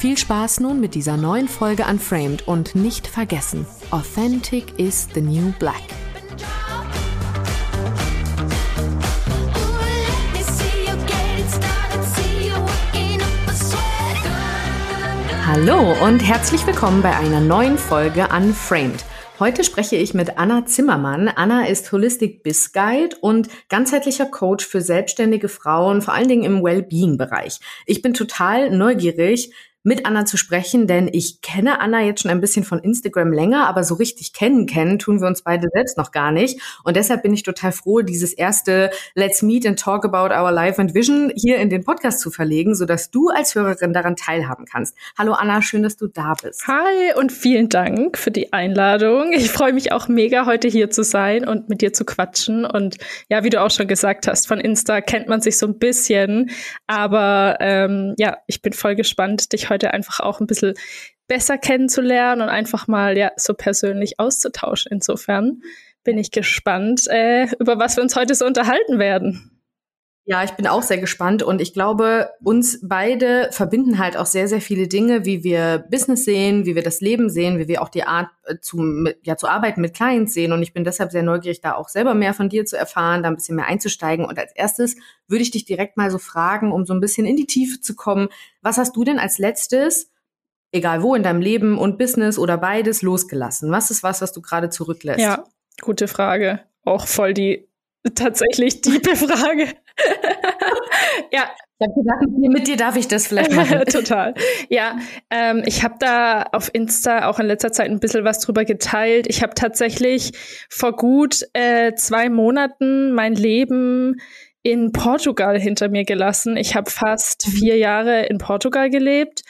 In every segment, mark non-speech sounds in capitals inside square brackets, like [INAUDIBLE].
Viel Spaß nun mit dieser neuen Folge Unframed und nicht vergessen, Authentic is the new black. Hallo und herzlich willkommen bei einer neuen Folge Unframed. Heute spreche ich mit Anna Zimmermann. Anna ist Holistic Biz Guide und ganzheitlicher Coach für selbstständige Frauen, vor allen Dingen im Wellbeing-Bereich. Ich bin total neugierig, mit Anna zu sprechen, denn ich kenne Anna jetzt schon ein bisschen von Instagram länger, aber so richtig kennen kennen tun wir uns beide selbst noch gar nicht. Und deshalb bin ich total froh, dieses erste Let's Meet and Talk About Our Life and Vision hier in den Podcast zu verlegen, sodass du als Hörerin daran teilhaben kannst. Hallo Anna, schön, dass du da bist. Hi und vielen Dank für die Einladung. Ich freue mich auch mega, heute hier zu sein und mit dir zu quatschen. Und ja, wie du auch schon gesagt hast, von Insta kennt man sich so ein bisschen. Aber ähm, ja, ich bin voll gespannt, dich heute einfach auch ein bisschen besser kennenzulernen und einfach mal ja so persönlich auszutauschen. Insofern bin ich gespannt, äh, über was wir uns heute so unterhalten werden. Ja, ich bin auch sehr gespannt und ich glaube, uns beide verbinden halt auch sehr, sehr viele Dinge, wie wir Business sehen, wie wir das Leben sehen, wie wir auch die Art äh, zu, ja, zu arbeiten mit Clients sehen. Und ich bin deshalb sehr neugierig, da auch selber mehr von dir zu erfahren, da ein bisschen mehr einzusteigen. Und als erstes würde ich dich direkt mal so fragen, um so ein bisschen in die Tiefe zu kommen. Was hast du denn als letztes, egal wo in deinem Leben und Business oder beides, losgelassen? Was ist was, was du gerade zurücklässt? Ja, gute Frage. Auch voll die tatsächlich tiefe Frage. [LAUGHS] ja. Ich habe gedacht, mit dir darf ich das vielleicht machen. [LAUGHS] Total. Ja, ähm, ich habe da auf Insta auch in letzter Zeit ein bisschen was drüber geteilt. Ich habe tatsächlich vor gut äh, zwei Monaten mein Leben in Portugal hinter mir gelassen. Ich habe fast mhm. vier Jahre in Portugal gelebt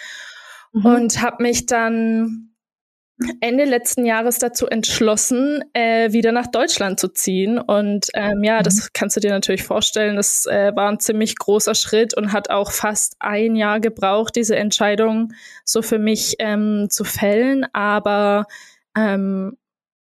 mhm. und habe mich dann Ende letzten Jahres dazu entschlossen, äh, wieder nach Deutschland zu ziehen. Und ähm, ja, mhm. das kannst du dir natürlich vorstellen. Das äh, war ein ziemlich großer Schritt und hat auch fast ein Jahr gebraucht, diese Entscheidung so für mich ähm, zu fällen. Aber ähm,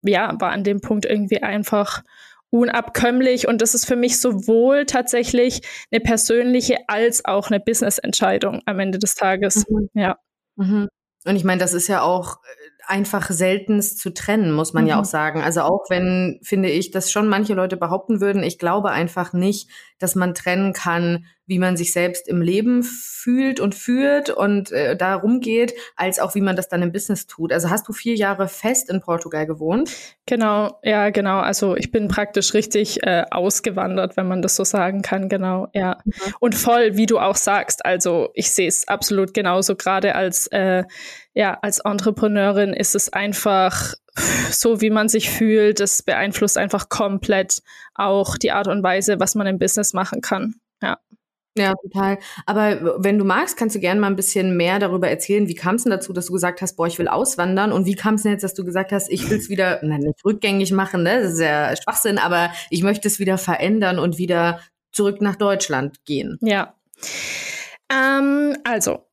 ja, war an dem Punkt irgendwie einfach unabkömmlich. Und das ist für mich sowohl tatsächlich eine persönliche als auch eine Business-Entscheidung am Ende des Tages. Mhm. Ja. Mhm. Und ich meine, das ist ja auch einfach seltenst zu trennen, muss man mhm. ja auch sagen. Also auch wenn, finde ich, dass schon manche Leute behaupten würden, ich glaube einfach nicht, dass man trennen kann, wie man sich selbst im Leben fühlt und führt und äh, darum geht, als auch wie man das dann im Business tut. Also hast du vier Jahre fest in Portugal gewohnt? Genau, ja, genau. Also ich bin praktisch richtig äh, ausgewandert, wenn man das so sagen kann, genau, ja. Mhm. Und voll, wie du auch sagst, also ich sehe es absolut genauso, gerade als äh, ja, als Entrepreneurin ist es einfach so, wie man sich fühlt. Das beeinflusst einfach komplett auch die Art und Weise, was man im Business machen kann. Ja. Ja, total. Aber wenn du magst, kannst du gerne mal ein bisschen mehr darüber erzählen. Wie kam es denn dazu, dass du gesagt hast, boah, ich will auswandern? Und wie kam es denn jetzt, dass du gesagt hast, ich will es [LAUGHS] wieder, nein, nicht rückgängig machen, ne? Das ist ja Schwachsinn, aber ich möchte es wieder verändern und wieder zurück nach Deutschland gehen. Ja. Ähm, also,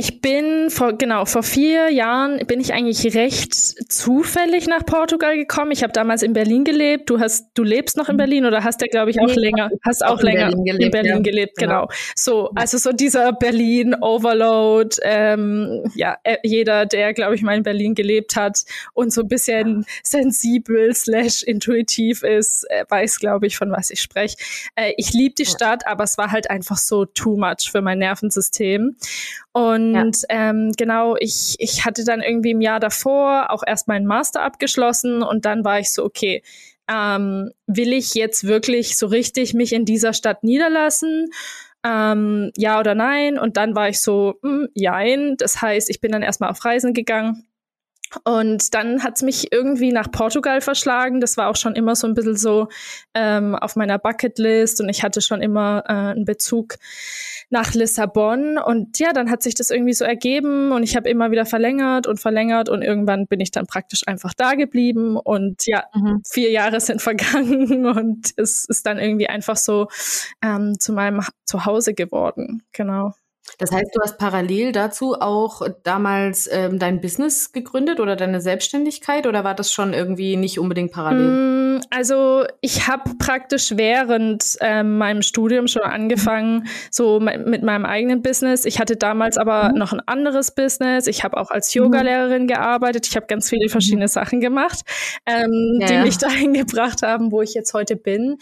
ich bin vor genau vor vier Jahren bin ich eigentlich recht zufällig nach Portugal gekommen. Ich habe damals in Berlin gelebt. Du hast du lebst noch in mhm. Berlin oder hast ja glaube ich auch nee, länger hast auch, auch länger in Berlin gelebt, in Berlin ja. gelebt genau. genau. So also so dieser Berlin Overload. Ähm, ja äh, jeder der glaube ich mal in Berlin gelebt hat und so ein bisschen sensibel slash intuitiv ist äh, weiß glaube ich von was ich spreche. Äh, ich liebe die Stadt, aber es war halt einfach so too much für mein Nervensystem und ja. ähm, genau, ich, ich hatte dann irgendwie im Jahr davor auch erst meinen Master abgeschlossen und dann war ich so, okay, ähm, will ich jetzt wirklich so richtig mich in dieser Stadt niederlassen? Ähm, ja oder nein? Und dann war ich so, mh, hm, jein. Das heißt, ich bin dann erstmal auf Reisen gegangen Und dann hat's mich irgendwie nach Portugal verschlagen. Das war auch schon immer so ein bisschen so ähm, auf meiner Bucketlist und ich hatte schon immer äh, einen Bezug nach Lissabon. Und ja, dann hat sich das irgendwie so ergeben und ich habe immer wieder verlängert und verlängert und irgendwann bin ich dann praktisch einfach da geblieben. Und ja, mhm. vier Jahre sind [LAUGHS] vergangen und es ist dann irgendwie einfach so ähm, zu meinem Zuhause geworden. Genau. Das heißt, du hast parallel dazu auch damals ähm, dein Business gegründet oder deine Selbstständigkeit oder war das schon irgendwie nicht unbedingt parallel? Mm, also ich habe praktisch während ähm, meinem Studium schon angefangen, so mit meinem eigenen Business. Ich hatte damals aber mhm. noch ein anderes Business. Ich habe auch als Yogalehrerin gearbeitet. Ich habe ganz viele verschiedene mhm. Sachen gemacht, ähm, ja, die mich [LAUGHS] dahin gebracht haben, wo ich jetzt heute bin.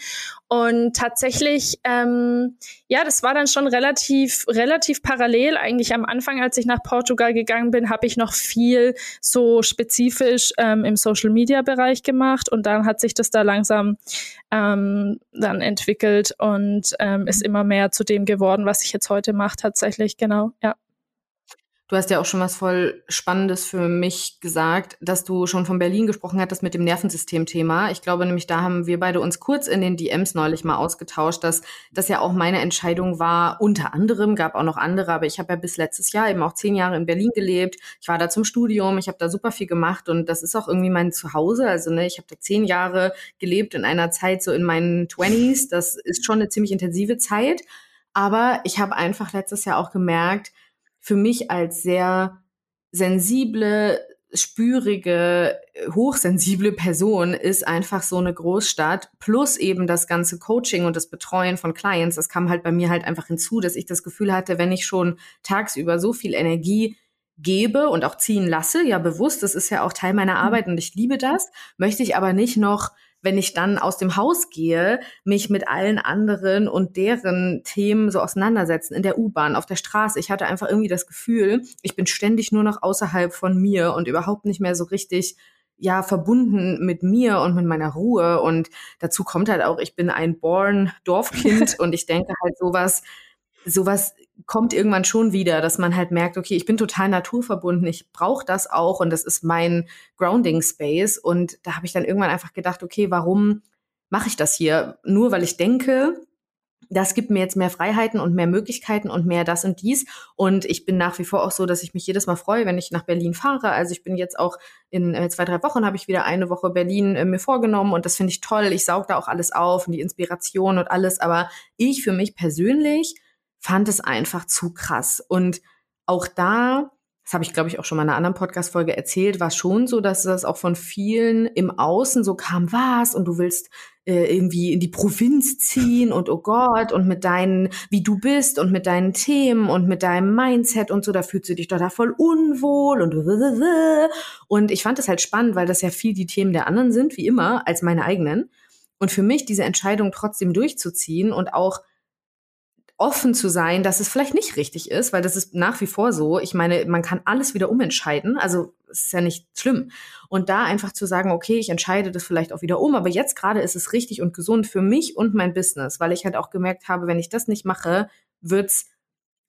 Und tatsächlich, ähm, ja, das war dann schon relativ, relativ parallel. Eigentlich am Anfang, als ich nach Portugal gegangen bin, habe ich noch viel so spezifisch ähm, im Social Media Bereich gemacht und dann hat sich das da langsam ähm, dann entwickelt und ähm, ist immer mehr zu dem geworden, was ich jetzt heute mache, tatsächlich, genau, ja. Du hast ja auch schon was voll Spannendes für mich gesagt, dass du schon von Berlin gesprochen hattest mit dem Nervensystem-Thema. Ich glaube nämlich, da haben wir beide uns kurz in den DMs neulich mal ausgetauscht, dass das ja auch meine Entscheidung war. Unter anderem gab auch noch andere, aber ich habe ja bis letztes Jahr eben auch zehn Jahre in Berlin gelebt. Ich war da zum Studium, ich habe da super viel gemacht und das ist auch irgendwie mein Zuhause. Also ne, ich habe da zehn Jahre gelebt in einer Zeit so in meinen Twenties. Das ist schon eine ziemlich intensive Zeit. Aber ich habe einfach letztes Jahr auch gemerkt, für mich als sehr sensible, spürige, hochsensible Person ist einfach so eine Großstadt plus eben das ganze Coaching und das Betreuen von Clients. Das kam halt bei mir halt einfach hinzu, dass ich das Gefühl hatte, wenn ich schon tagsüber so viel Energie gebe und auch ziehen lasse, ja bewusst, das ist ja auch Teil meiner mhm. Arbeit und ich liebe das, möchte ich aber nicht noch wenn ich dann aus dem Haus gehe, mich mit allen anderen und deren Themen so auseinandersetzen, in der U-Bahn, auf der Straße. Ich hatte einfach irgendwie das Gefühl, ich bin ständig nur noch außerhalb von mir und überhaupt nicht mehr so richtig ja verbunden mit mir und mit meiner Ruhe und dazu kommt halt auch ich bin ein born Dorfkind [LAUGHS] und ich denke halt sowas sowas kommt irgendwann schon wieder, dass man halt merkt, okay, ich bin total naturverbunden, ich brauche das auch und das ist mein Grounding Space. Und da habe ich dann irgendwann einfach gedacht, okay, warum mache ich das hier? Nur weil ich denke, das gibt mir jetzt mehr Freiheiten und mehr Möglichkeiten und mehr das und dies. Und ich bin nach wie vor auch so, dass ich mich jedes Mal freue, wenn ich nach Berlin fahre. Also ich bin jetzt auch in äh, zwei, drei Wochen habe ich wieder eine Woche Berlin äh, mir vorgenommen und das finde ich toll. Ich saug da auch alles auf und die Inspiration und alles. Aber ich für mich persönlich fand es einfach zu krass. Und auch da, das habe ich, glaube ich, auch schon mal in einer anderen Podcast-Folge erzählt, war schon so, dass das auch von vielen im Außen so kam, was, und du willst äh, irgendwie in die Provinz ziehen und oh Gott, und mit deinen, wie du bist und mit deinen Themen und mit deinem Mindset und so, da fühlst du dich doch da voll unwohl und und ich fand das halt spannend, weil das ja viel die Themen der anderen sind, wie immer, als meine eigenen. Und für mich diese Entscheidung trotzdem durchzuziehen und auch offen zu sein, dass es vielleicht nicht richtig ist, weil das ist nach wie vor so. Ich meine, man kann alles wieder umentscheiden, also es ist ja nicht schlimm. Und da einfach zu sagen, okay, ich entscheide das vielleicht auch wieder um, aber jetzt gerade ist es richtig und gesund für mich und mein Business, weil ich halt auch gemerkt habe, wenn ich das nicht mache, wird's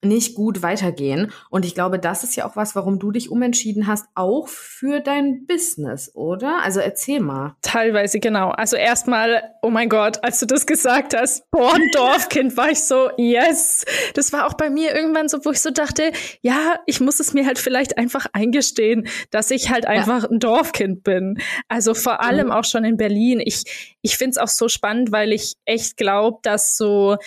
nicht gut weitergehen. Und ich glaube, das ist ja auch was, warum du dich umentschieden hast, auch für dein Business, oder? Also erzähl mal. Teilweise, genau. Also erstmal, oh mein Gott, als du das gesagt hast, born [LAUGHS] Dorfkind, war ich so, yes. Das war auch bei mir irgendwann so, wo ich so dachte, ja, ich muss es mir halt vielleicht einfach eingestehen, dass ich halt einfach ja. ein Dorfkind bin. Also vor allem mhm. auch schon in Berlin. Ich, ich finde es auch so spannend, weil ich echt glaube, dass so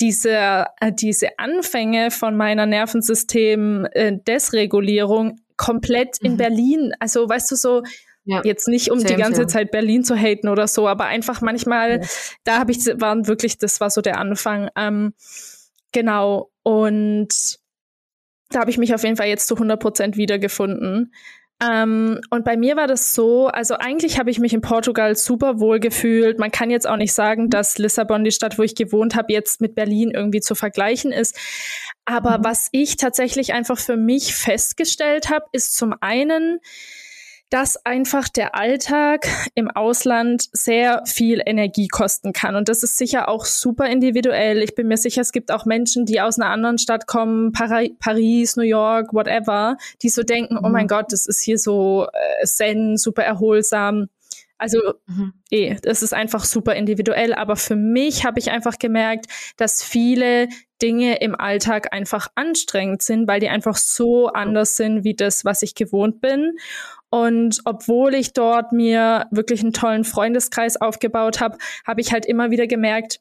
diese, äh, diese Anfänge von meiner Nervensystem-Desregulierung äh, komplett in mhm. Berlin, also weißt du so, ja. Jetzt nicht, um same, die ganze same. Zeit Berlin zu haten oder so, aber einfach manchmal, ja. da habe ich, waren wirklich, das war so der Anfang. Ähm, genau. Und da habe ich mich auf jeden Fall jetzt zu 100 Prozent wiedergefunden. Ähm, und bei mir war das so, also eigentlich habe ich mich in Portugal super wohl gefühlt. Man kann jetzt auch nicht sagen, dass Lissabon, die Stadt, wo ich gewohnt habe, jetzt mit Berlin irgendwie zu vergleichen ist. Aber mhm. was ich tatsächlich einfach für mich festgestellt habe, ist zum einen, dass einfach der Alltag im Ausland sehr viel Energie kosten kann. Und das ist sicher auch super individuell. Ich bin mir sicher, es gibt auch Menschen, die aus einer anderen Stadt kommen, Paris, New York, whatever, die so denken, mhm. oh mein. Gott, das ist hier so äh, zen, super erholsam. Also mhm. eh, das ist einfach super individuell. Aber für mich habe ich einfach gemerkt, dass viele Dinge im Alltag einfach anstrengend sind, weil die einfach so anders sind wie das, was ich gewohnt bin. Und obwohl ich dort mir wirklich einen tollen Freundeskreis aufgebaut habe, habe ich halt immer wieder gemerkt,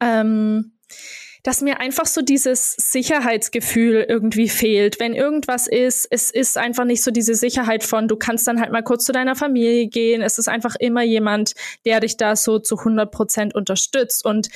ähm, dass mir einfach so dieses Sicherheitsgefühl irgendwie fehlt. Wenn irgendwas ist, es ist einfach nicht so diese Sicherheit von, du kannst dann halt mal kurz zu deiner Familie gehen. Es ist einfach immer jemand, der dich da so zu 100 Prozent unterstützt. Und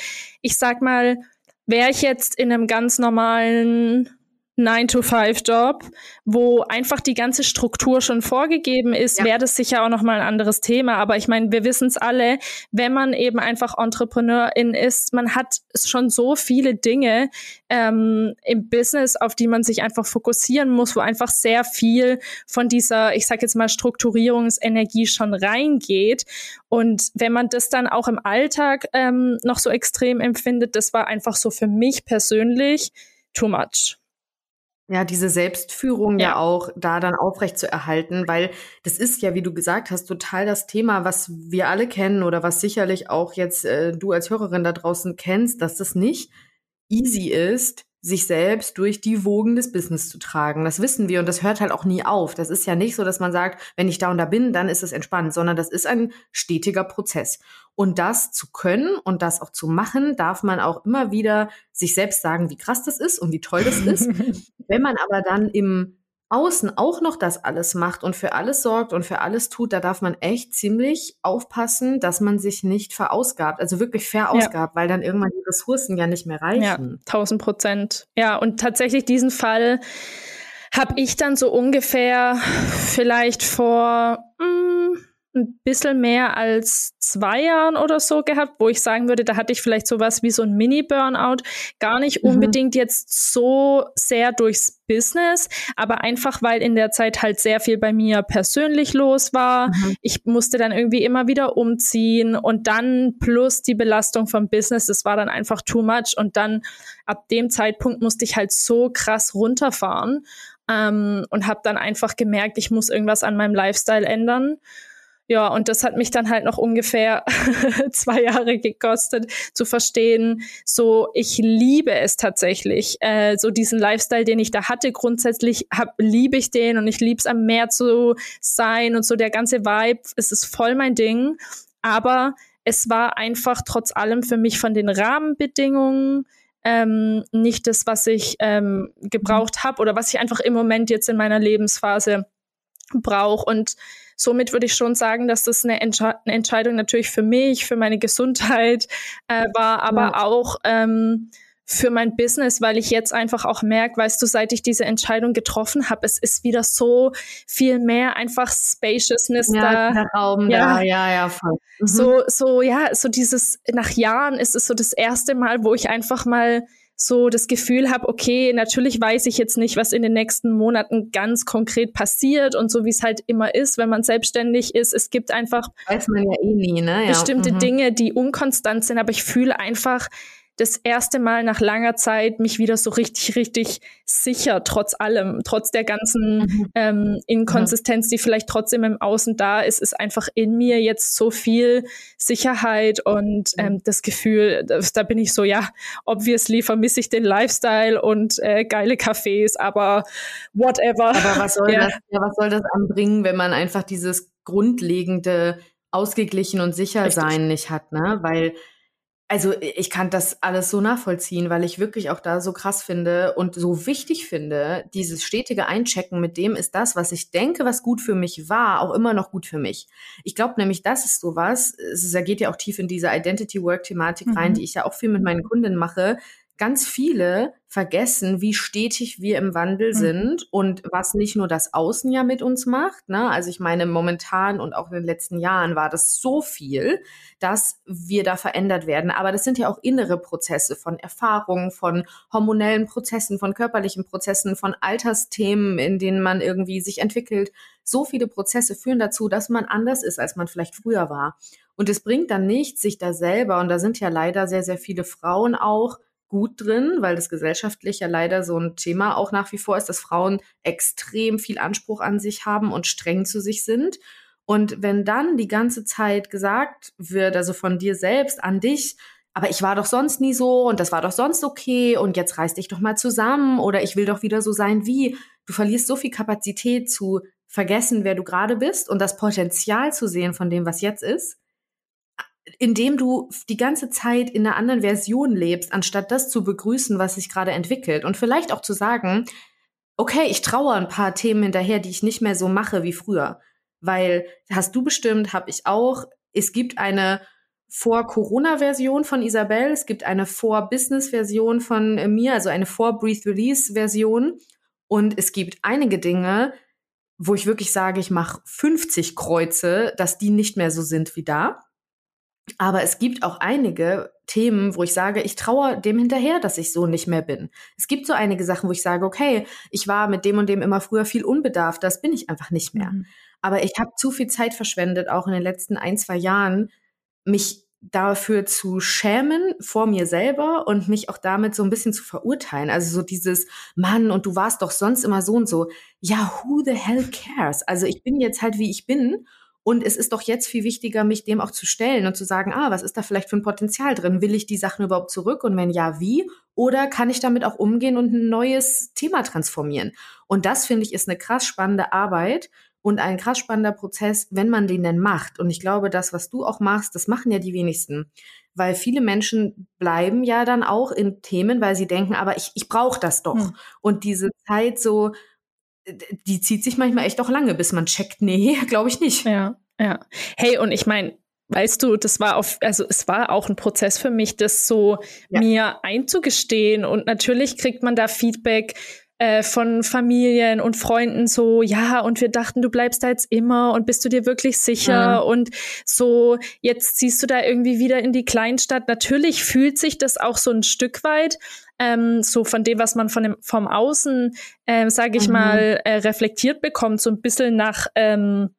ich sag mal, wäre ich jetzt in einem ganz normalen 9-to-5-Job, wo einfach die ganze Struktur schon vorgegeben ist, ja. wäre das sicher auch nochmal ein anderes Thema. Aber ich meine, wir wissen es alle, wenn man eben einfach Entrepreneurin ist, man hat schon so viele Dinge ähm, im Business, auf die man sich einfach fokussieren muss, wo einfach sehr viel von dieser, ich sag jetzt mal, Strukturierungsenergie schon reingeht. Und wenn man das dann auch im Alltag ähm, noch so extrem empfindet, das war einfach so für mich persönlich too much. Ja, diese Selbstführung ja. ja. auch da dann aufrecht zu erhalten, weil das ist ja, wie du gesagt hast, total das Thema, was wir alle kennen oder was sicherlich auch jetzt äh, du als Hörerin da draußen kennst, dass das nicht easy ist, sich selbst durch die Wogen des Business zu tragen. Das wissen wir und das hört halt auch nie auf. Das ist ja nicht so, dass man sagt, wenn ich da und da bin, dann ist es entspannt, sondern das ist ein stetiger Prozess. Und das zu können und das auch zu machen, darf man auch immer wieder sich selbst sagen, wie krass das ist und wie toll das ist. [LAUGHS] wenn man aber dann im Außen auch noch das alles macht und für alles sorgt und für alles tut, da darf man echt ziemlich aufpassen, dass man sich nicht verausgabt, also wirklich verausgabt, ja. weil dann irgendwann die Ressourcen ja nicht mehr reichen. Ja, tausend Prozent. Ja, und tatsächlich diesen Fall habe ich dann so ungefähr vielleicht vor mh, mm, ein bisschen mehr als zwei Jahren oder so gehabt, wo ich sagen würde, da hatte ich vielleicht sowas wie so ein Mini-Burnout. Gar nicht mhm. unbedingt jetzt so sehr durchs Business, aber einfach, weil in der Zeit halt sehr viel bei mir persönlich los war. Mhm. Ich musste dann irgendwie immer wieder umziehen und dann plus die Belastung vom Business, das war dann einfach too much. Und dann ab dem Zeitpunkt musste ich halt so krass runterfahren ähm, und habe dann einfach gemerkt, ich muss irgendwas an meinem Lifestyle ändern. Ja, und das hat mich dann halt noch ungefähr [LAUGHS] zwei Jahre gekostet, zu verstehen, so ich liebe es tatsächlich, äh, so diesen Lifestyle, den ich da hatte, grundsätzlich hab, liebe ich den und ich liebe es am Meer zu sein und so. Der ganze Vibe, es ist voll mein Ding, aber es war einfach trotz allem für mich von den Rahmenbedingungen ähm, nicht das, was ich ähm, gebraucht habe oder was ich einfach im Moment jetzt in meiner Lebensphase brauche und somit würde ich schon sagen, dass das eine, Entsche eine Entscheidung natürlich für mich, für meine Gesundheit äh, war, aber ja. auch ähm, für mein Business, weil ich jetzt einfach auch merke, weißt du, seit ich diese Entscheidung getroffen habe, es ist wieder so viel mehr einfach Spaciousness ja, da. Der Raum ja. da, ja, ja, voll. Mhm. So, so, ja, so dieses, nach Jahren ist es so das erste Mal, wo ich einfach mal so das Gefühl habe, okay, natürlich weiß ich jetzt nicht, was in den nächsten Monaten ganz konkret passiert und so wie es halt immer ist, wenn man selbstständig ist. Es gibt einfach weiß man ja eh nie, ne? Bestimmte mhm. Dinge, die unkonstant sind, aber ich fühle einfach, das erste Mal nach langer Zeit mich wieder so richtig, richtig sicher, trotz allem, trotz der ganzen mhm. ähm, Inkonsistenz, die vielleicht trotzdem im Außen da ist, ist einfach in mir jetzt so viel Sicherheit und ähm, das Gefühl, das, da bin ich so, ja, obviously vermisse ich den Lifestyle und äh, geile Cafés, aber whatever. Aber was soll, [LAUGHS] ja. das, ja, was soll das anbringen, wenn man einfach dieses grundlegende ausgeglichen und sicher Richtig. sein nicht hat, ne? Weil also ich kann das alles so nachvollziehen, weil ich wirklich auch da so krass finde und so wichtig finde, dieses stetige Einchecken mit dem ist das, was ich denke, was gut für mich war, auch immer noch gut für mich. Ich glaube nämlich, das ist sowas, es geht ja auch tief in diese Identity Work Thematik rein, mhm. die ich ja auch viel mit meinen Kunden mache. Ganz viele vergessen, wie stetig wir im Wandel mhm. sind und was nicht nur das Außen ja mit uns macht. Ne? Also ich meine, momentan und auch in den letzten Jahren war das so viel, dass wir da verändert werden. Aber das sind ja auch innere Prozesse von Erfahrungen, von hormonellen Prozessen, von körperlichen Prozessen, von Altersthemen, in denen man irgendwie sich entwickelt. So viele Prozesse führen dazu, dass man anders ist, als man vielleicht früher war. Und es bringt dann nichts, sich da selber, und da sind ja leider sehr, sehr viele Frauen auch, gut drin, weil das gesellschaftlich ja leider so ein Thema auch nach wie vor ist, dass Frauen extrem viel Anspruch an sich haben und streng zu sich sind. Und wenn dann die ganze Zeit gesagt wird, also von dir selbst an dich, aber ich war doch sonst nie so und das war doch sonst okay und jetzt reiß dich doch mal zusammen oder ich will doch wieder so sein wie, du verlierst so viel Kapazität zu vergessen, wer du gerade bist und das Potenzial zu sehen von dem, was jetzt ist indem du die ganze Zeit in einer anderen Version lebst, anstatt das zu begrüßen, was sich gerade entwickelt. Und vielleicht auch zu sagen, okay, ich traue ein paar Themen hinterher, die ich nicht mehr so mache wie früher. Weil hast du bestimmt, habe ich auch. Es gibt eine Vor-Corona-Version von Isabel, es gibt eine Vor-Business-Version von äh, mir, also eine Vor-Breathe-Release-Version. Und es gibt einige Dinge, wo ich wirklich sage, ich mache 50 Kreuze, dass die nicht mehr so sind wie da. Aber es gibt auch einige Themen, wo ich sage, ich traue dem hinterher, dass ich so nicht mehr bin. Es gibt so einige Sachen, wo ich sage, okay, ich war mit dem und dem immer früher viel unbedarft, das bin ich einfach nicht mehr. Mhm. Aber ich habe zu viel Zeit verschwendet, auch in den letzten ein, zwei Jahren, mich dafür zu schämen vor mir selber und mich auch damit so ein bisschen zu verurteilen. Also so dieses, Mann, und du warst doch sonst immer so und so. Ja, who the hell cares? Also ich bin jetzt halt, wie ich bin und es ist doch jetzt viel wichtiger, mich dem auch zu stellen und zu sagen, ah, was ist da vielleicht für ein Potenzial drin? Will ich die Sachen überhaupt zurück? Und wenn ja, wie? Oder kann ich damit auch umgehen und ein neues Thema transformieren? Und das finde ich ist eine krass spannende Arbeit und ein krass spannender Prozess, wenn man den denn macht. Und ich glaube, das, was du auch machst, das machen ja die wenigsten. Weil viele Menschen bleiben ja dann auch in Themen, weil sie denken, aber ich, ich brauche das doch. Hm. Und diese Zeit so, die zieht sich manchmal echt auch lange, bis man checkt, nee, [LAUGHS] glaube ich nicht. Ja, ja. Hey, und ich meine, weißt du, das war auf, also es war auch ein Prozess für mich, das so ja. mir einzugestehen. Und natürlich kriegt man da Feedback äh, von Familien und Freunden so, ja, und wir dachten, du bleibst da jetzt immer und bist du dir wirklich sicher? Mhm. Und so, jetzt ziehst du da irgendwie wieder in die Kleinstadt. Natürlich fühlt sich das auch so ein Stück weit ähm, so von dem, was man von dem, vom Außen, äh, sage ich mhm. mal, äh, reflektiert bekommt, so ein bisschen nach ähm,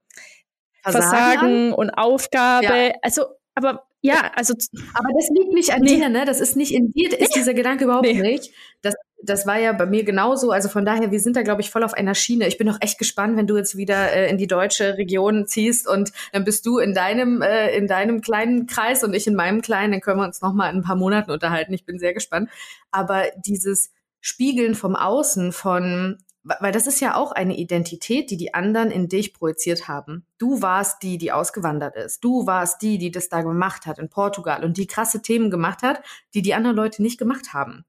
Versagen, Versagen und Aufgabe. Ja. Also, aber ja, also. Aber das liegt nicht an nee. dir, ne? Das ist nicht in dir, ist nee. dieser Gedanke überhaupt nee. nicht. Das, das war ja bei mir genauso. Also von daher, wir sind da, glaube ich, voll auf einer Schiene. Ich bin auch echt gespannt, wenn du jetzt wieder äh, in die deutsche Region ziehst und dann bist du in deinem, äh, in deinem kleinen Kreis und ich in meinem kleinen. Dann können wir uns noch mal in ein paar Monaten unterhalten. Ich bin sehr gespannt. Aber dieses Spiegeln vom Außen, von weil das ist ja auch eine Identität, die die anderen in dich projiziert haben. Du warst die, die ausgewandert ist. Du warst die, die das da gemacht hat in Portugal und die krasse Themen gemacht hat, die die anderen Leute nicht gemacht haben.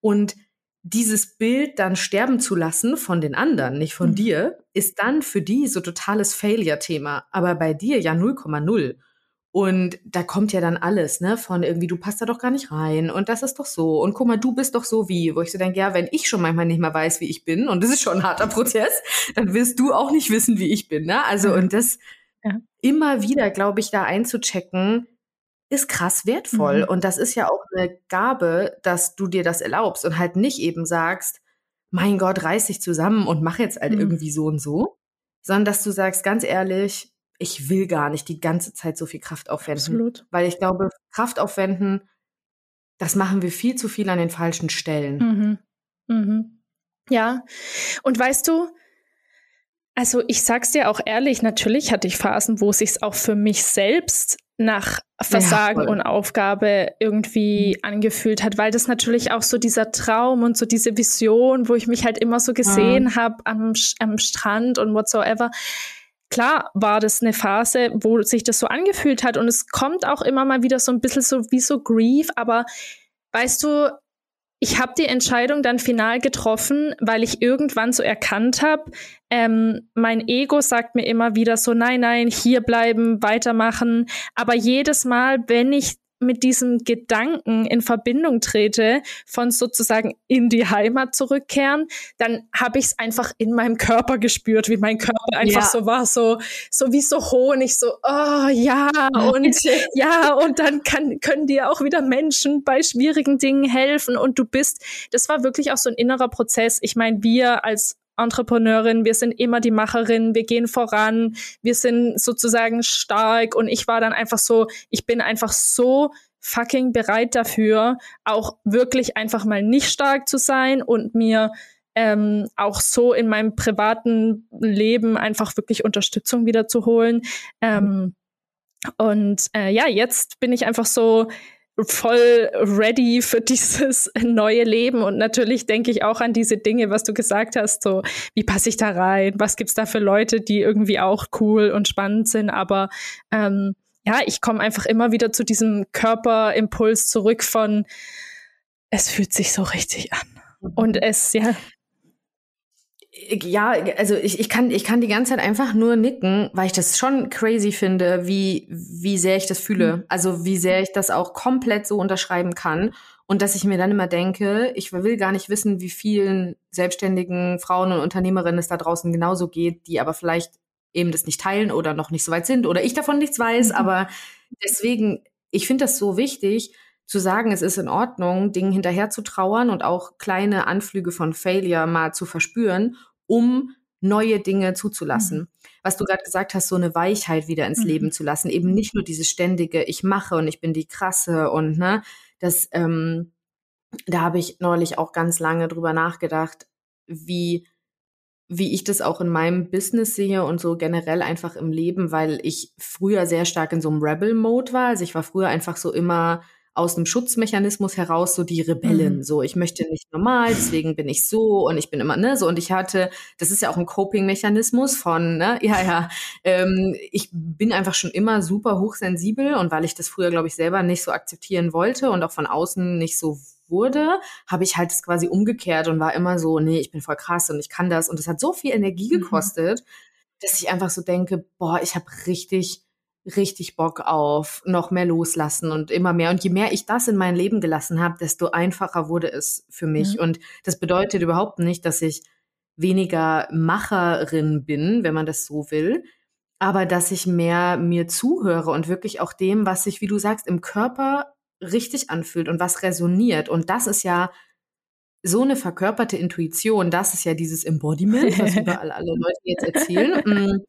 Und dieses Bild dann sterben zu lassen von den anderen, nicht von mhm. dir, ist dann für die so totales Failure-Thema. Aber bei dir ja 0,0. Und da kommt ja dann alles, ne, von irgendwie, du passt da doch gar nicht rein und das ist doch so. Und guck mal, du bist doch so wie, wo ich so denke, ja, wenn ich schon manchmal nicht mehr weiß, wie ich bin, und das ist schon ein harter Prozess, dann wirst du auch nicht wissen, wie ich bin, ne? Also, und das ja. immer wieder, glaube ich, da einzuchecken, ist krass wertvoll. Mhm. Und das ist ja auch eine Gabe, dass du dir das erlaubst und halt nicht eben sagst, mein Gott, reiß dich zusammen und mach jetzt halt mhm. irgendwie so und so, sondern dass du sagst, ganz ehrlich, ich will gar nicht die ganze Zeit so viel Kraft aufwenden. Absolut. Weil ich glaube, Kraft aufwenden, das machen wir viel zu viel an den falschen Stellen. Mhm. Mhm. Ja. Und weißt du, also ich sag's dir auch ehrlich, natürlich hatte ich Phasen, wo es sich auch für mich selbst nach Versagen ja, und Aufgabe irgendwie mhm. angefühlt hat, weil das natürlich auch so dieser Traum und so diese Vision, wo ich mich halt immer so gesehen ja. habe am, am Strand und whatsoever, klar war das eine Phase, wo sich das so angefühlt hat und es kommt auch immer mal wieder so ein bisschen so wie so Grief, aber weißt du, ich habe die Entscheidung dann final getroffen, weil ich irgendwann so erkannt habe, ähm, mein Ego sagt mir immer wieder so, nein, nein, hier bleiben, weitermachen. Aber jedes Mal, wenn ich mit diesem Gedanken in Verbindung trete, von sozusagen in die Heimat zurückkehren, dann habe ich es einfach in meinem Körper gespürt, wie mein Körper einfach ja. so war, so, so wie so Honig, so, oh ja, und [LAUGHS] ja, und dann kann, können dir auch wieder Menschen bei schwierigen Dingen helfen und du bist, das war wirklich auch so ein innerer Prozess. Ich meine, wir als Entrepreneurin, wir sind immer die Macherin, wir gehen voran, wir sind sozusagen stark und ich war dann einfach so, ich bin einfach so fucking bereit dafür, auch wirklich einfach mal nicht stark zu sein und mir ähm, auch so in meinem privaten Leben einfach wirklich Unterstützung wieder zu holen. Ähm, und äh, ja, jetzt bin ich einfach so, voll ready für dieses [LAUGHS] neue Leben. Und natürlich denke ich auch an diese Dinge, was du gesagt hast, so wie passe ich da rein? Was gibt's da für Leute, die irgendwie auch cool und spannend sind? Aber ähm, ja, ich komme einfach immer wieder zu diesem Körperimpuls zurück von es fühlt sich so richtig an. Und es, ja, ja, also ich, ich, kann, ich kann die ganze Zeit einfach nur nicken, weil ich das schon crazy finde, wie, wie sehr ich das fühle. Mhm. Also wie sehr ich das auch komplett so unterschreiben kann. Und dass ich mir dann immer denke, ich will gar nicht wissen, wie vielen selbstständigen Frauen und Unternehmerinnen es da draußen genauso geht, die aber vielleicht eben das nicht teilen oder noch nicht so weit sind oder ich davon nichts weiß. Mhm. Aber deswegen, ich finde das so wichtig, zu sagen, es ist in Ordnung, Dingen hinterher zu trauern und auch kleine Anflüge von Failure mal zu verspüren, um neue Dinge zuzulassen. Mhm. Was du gerade gesagt hast, so eine Weichheit wieder ins mhm. Leben zu lassen, eben nicht nur dieses ständige, ich mache und ich bin die krasse und ne, das, ähm, da habe ich neulich auch ganz lange drüber nachgedacht, wie wie ich das auch in meinem Business sehe und so generell einfach im Leben, weil ich früher sehr stark in so einem Rebel-Mode war. Also ich war früher einfach so immer aus einem Schutzmechanismus heraus so die Rebellen. Mhm. So, ich möchte nicht normal, deswegen bin ich so und ich bin immer, ne, so. Und ich hatte, das ist ja auch ein Coping-Mechanismus von, ne, [LAUGHS] ja, ja, ähm, ich bin einfach schon immer super hochsensibel und weil ich das früher, glaube ich, selber nicht so akzeptieren wollte und auch von außen nicht so wurde, habe ich halt das quasi umgekehrt und war immer so, nee, ich bin voll krass und ich kann das. Und es hat so viel Energie mhm. gekostet, mhm. dass ich einfach so denke, boah, ich habe richtig richtig Bock auf noch mehr loslassen und immer mehr. Und je mehr ich das in mein Leben gelassen habe, desto einfacher wurde es für mich. Mhm. Und das bedeutet überhaupt nicht, dass ich weniger Macherin bin, wenn man das so will, aber dass ich mehr mir zuhöre und wirklich auch dem, was sich, wie du sagst, im Körper richtig anfühlt und was resoniert. Und das ist ja so eine verkörperte Intuition, das ist ja dieses Embodiment, was [LAUGHS] überall alle Leute jetzt erzählen.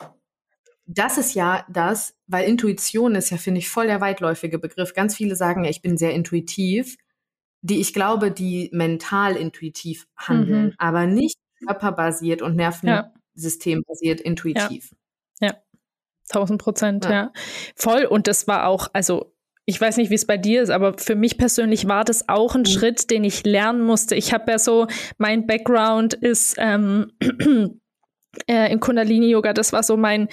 Das ist ja das, weil Intuition ist ja, finde ich, voll der weitläufige Begriff. Ganz viele sagen ja, ich bin sehr intuitiv, die ich glaube, die mental intuitiv handeln, mhm. aber nicht körperbasiert und Nervensystembasiert ja. intuitiv. Ja. ja. Tausend Prozent, ja. ja. Voll. Und das war auch, also ich weiß nicht, wie es bei dir ist, aber für mich persönlich war das auch ein mhm. Schritt, den ich lernen musste. Ich habe ja so, mein Background ist ähm, äh, in Kundalini Yoga, das war so mein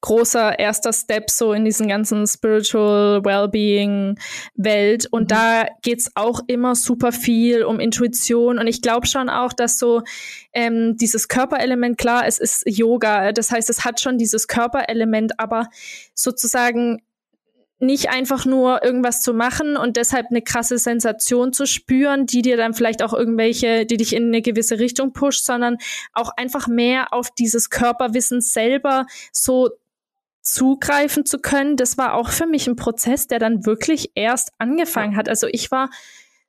großer erster Step so in diesen ganzen Spiritual Wellbeing Welt. Und mhm. da geht's auch immer super viel um Intuition. Und ich glaube schon auch, dass so ähm, dieses Körperelement klar, es ist Yoga, das heißt, es hat schon dieses Körperelement, aber sozusagen nicht einfach nur irgendwas zu machen und deshalb eine krasse Sensation zu spüren, die dir dann vielleicht auch irgendwelche, die dich in eine gewisse Richtung pusht, sondern auch einfach mehr auf dieses Körperwissen selber so zugreifen zu können. Das war auch für mich ein Prozess, der dann wirklich erst angefangen hat. Also ich war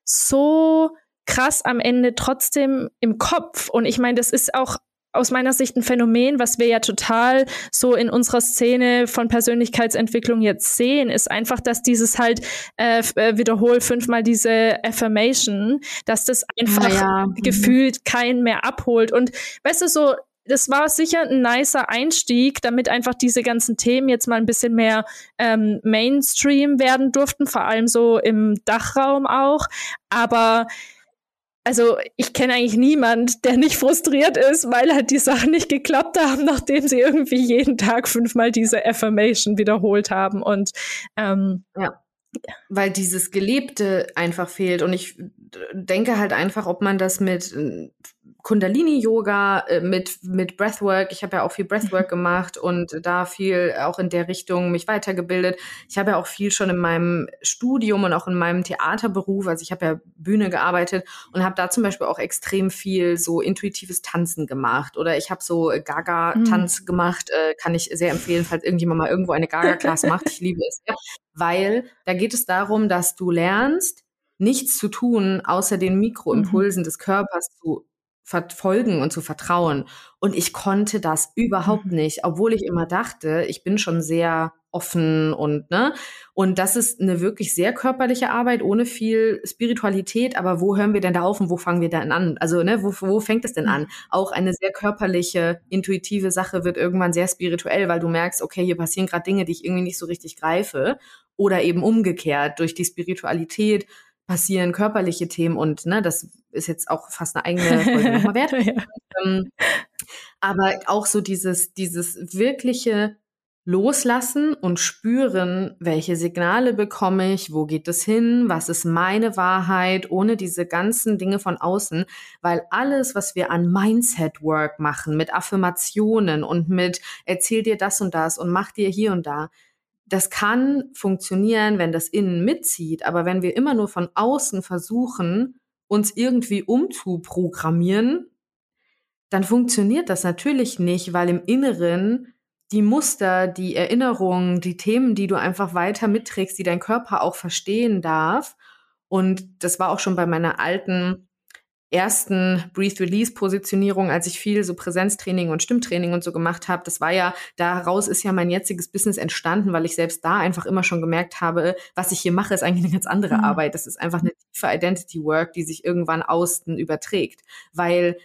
so krass am Ende trotzdem im Kopf und ich meine, das ist auch aus meiner Sicht ein Phänomen, was wir ja total so in unserer Szene von Persönlichkeitsentwicklung jetzt sehen, ist einfach, dass dieses halt äh, äh wiederhol fünfmal diese Affirmation, dass das einfach ja. Mhm. gefühlt keinen mehr abholt. Und weißt du, so das war sicher ein nicer Einstieg, damit einfach diese ganzen Themen jetzt mal ein bisschen mehr ähm, Mainstream werden durften, vor allem so im Dachraum auch. Aber also ich kenne eigentlich niemand, der nicht frustriert ist, weil halt die Sachen nicht geklappt haben, [LAUGHS] nachdem sie irgendwie jeden Tag fünfmal diese Affirmation wiederholt haben. Und ähm, ja. Weil dieses Gelebte einfach fehlt. Und ich denke halt einfach, ob man das mit Kundalini-Yoga äh, mit, mit Breathwork. Ich habe ja auch viel Breathwork [LAUGHS] gemacht und da viel auch in der Richtung mich weitergebildet. Ich habe ja auch viel schon in meinem Studium und auch in meinem Theaterberuf, also ich habe ja Bühne gearbeitet und habe da zum Beispiel auch extrem viel so intuitives Tanzen gemacht oder ich habe so Gaga-Tanz mhm. gemacht, äh, kann ich sehr empfehlen, falls irgendjemand mal irgendwo eine Gaga-Class [LAUGHS] macht. Ich liebe es, ja. weil da geht es darum, dass du lernst, nichts zu tun, außer den Mikroimpulsen mhm. des Körpers zu verfolgen und zu vertrauen. Und ich konnte das überhaupt mhm. nicht, obwohl ich immer dachte, ich bin schon sehr offen und ne? Und das ist eine wirklich sehr körperliche Arbeit ohne viel Spiritualität. Aber wo hören wir denn da auf und wo fangen wir denn an? Also ne wo, wo fängt es denn an? Auch eine sehr körperliche intuitive Sache wird irgendwann sehr spirituell weil du merkst okay hier passieren gerade Dinge die ich irgendwie nicht so richtig greife. Oder eben umgekehrt durch die Spiritualität passieren körperliche Themen und ne, das ist jetzt auch fast eine eigene [LAUGHS] Folge nochmal wert. ja. ähm, aber auch so dieses, dieses wirkliche Loslassen und spüren, welche Signale bekomme ich, wo geht es hin, was ist meine Wahrheit, ohne diese ganzen Dinge von außen, weil alles, was wir an Mindset Work machen, mit Affirmationen und mit erzähl dir das und das und mach dir hier und da, das kann funktionieren, wenn das innen mitzieht, aber wenn wir immer nur von außen versuchen, uns irgendwie umzuprogrammieren, dann funktioniert das natürlich nicht, weil im Inneren die Muster, die Erinnerungen, die Themen, die du einfach weiter mitträgst, die dein Körper auch verstehen darf. Und das war auch schon bei meiner alten ersten Breathe-Release-Positionierung, als ich viel so Präsenztraining und Stimmtraining und so gemacht habe, das war ja, daraus ist ja mein jetziges Business entstanden, weil ich selbst da einfach immer schon gemerkt habe, was ich hier mache, ist eigentlich eine ganz andere mhm. Arbeit. Das ist einfach eine tiefe Identity-Work, die sich irgendwann außen überträgt. Weil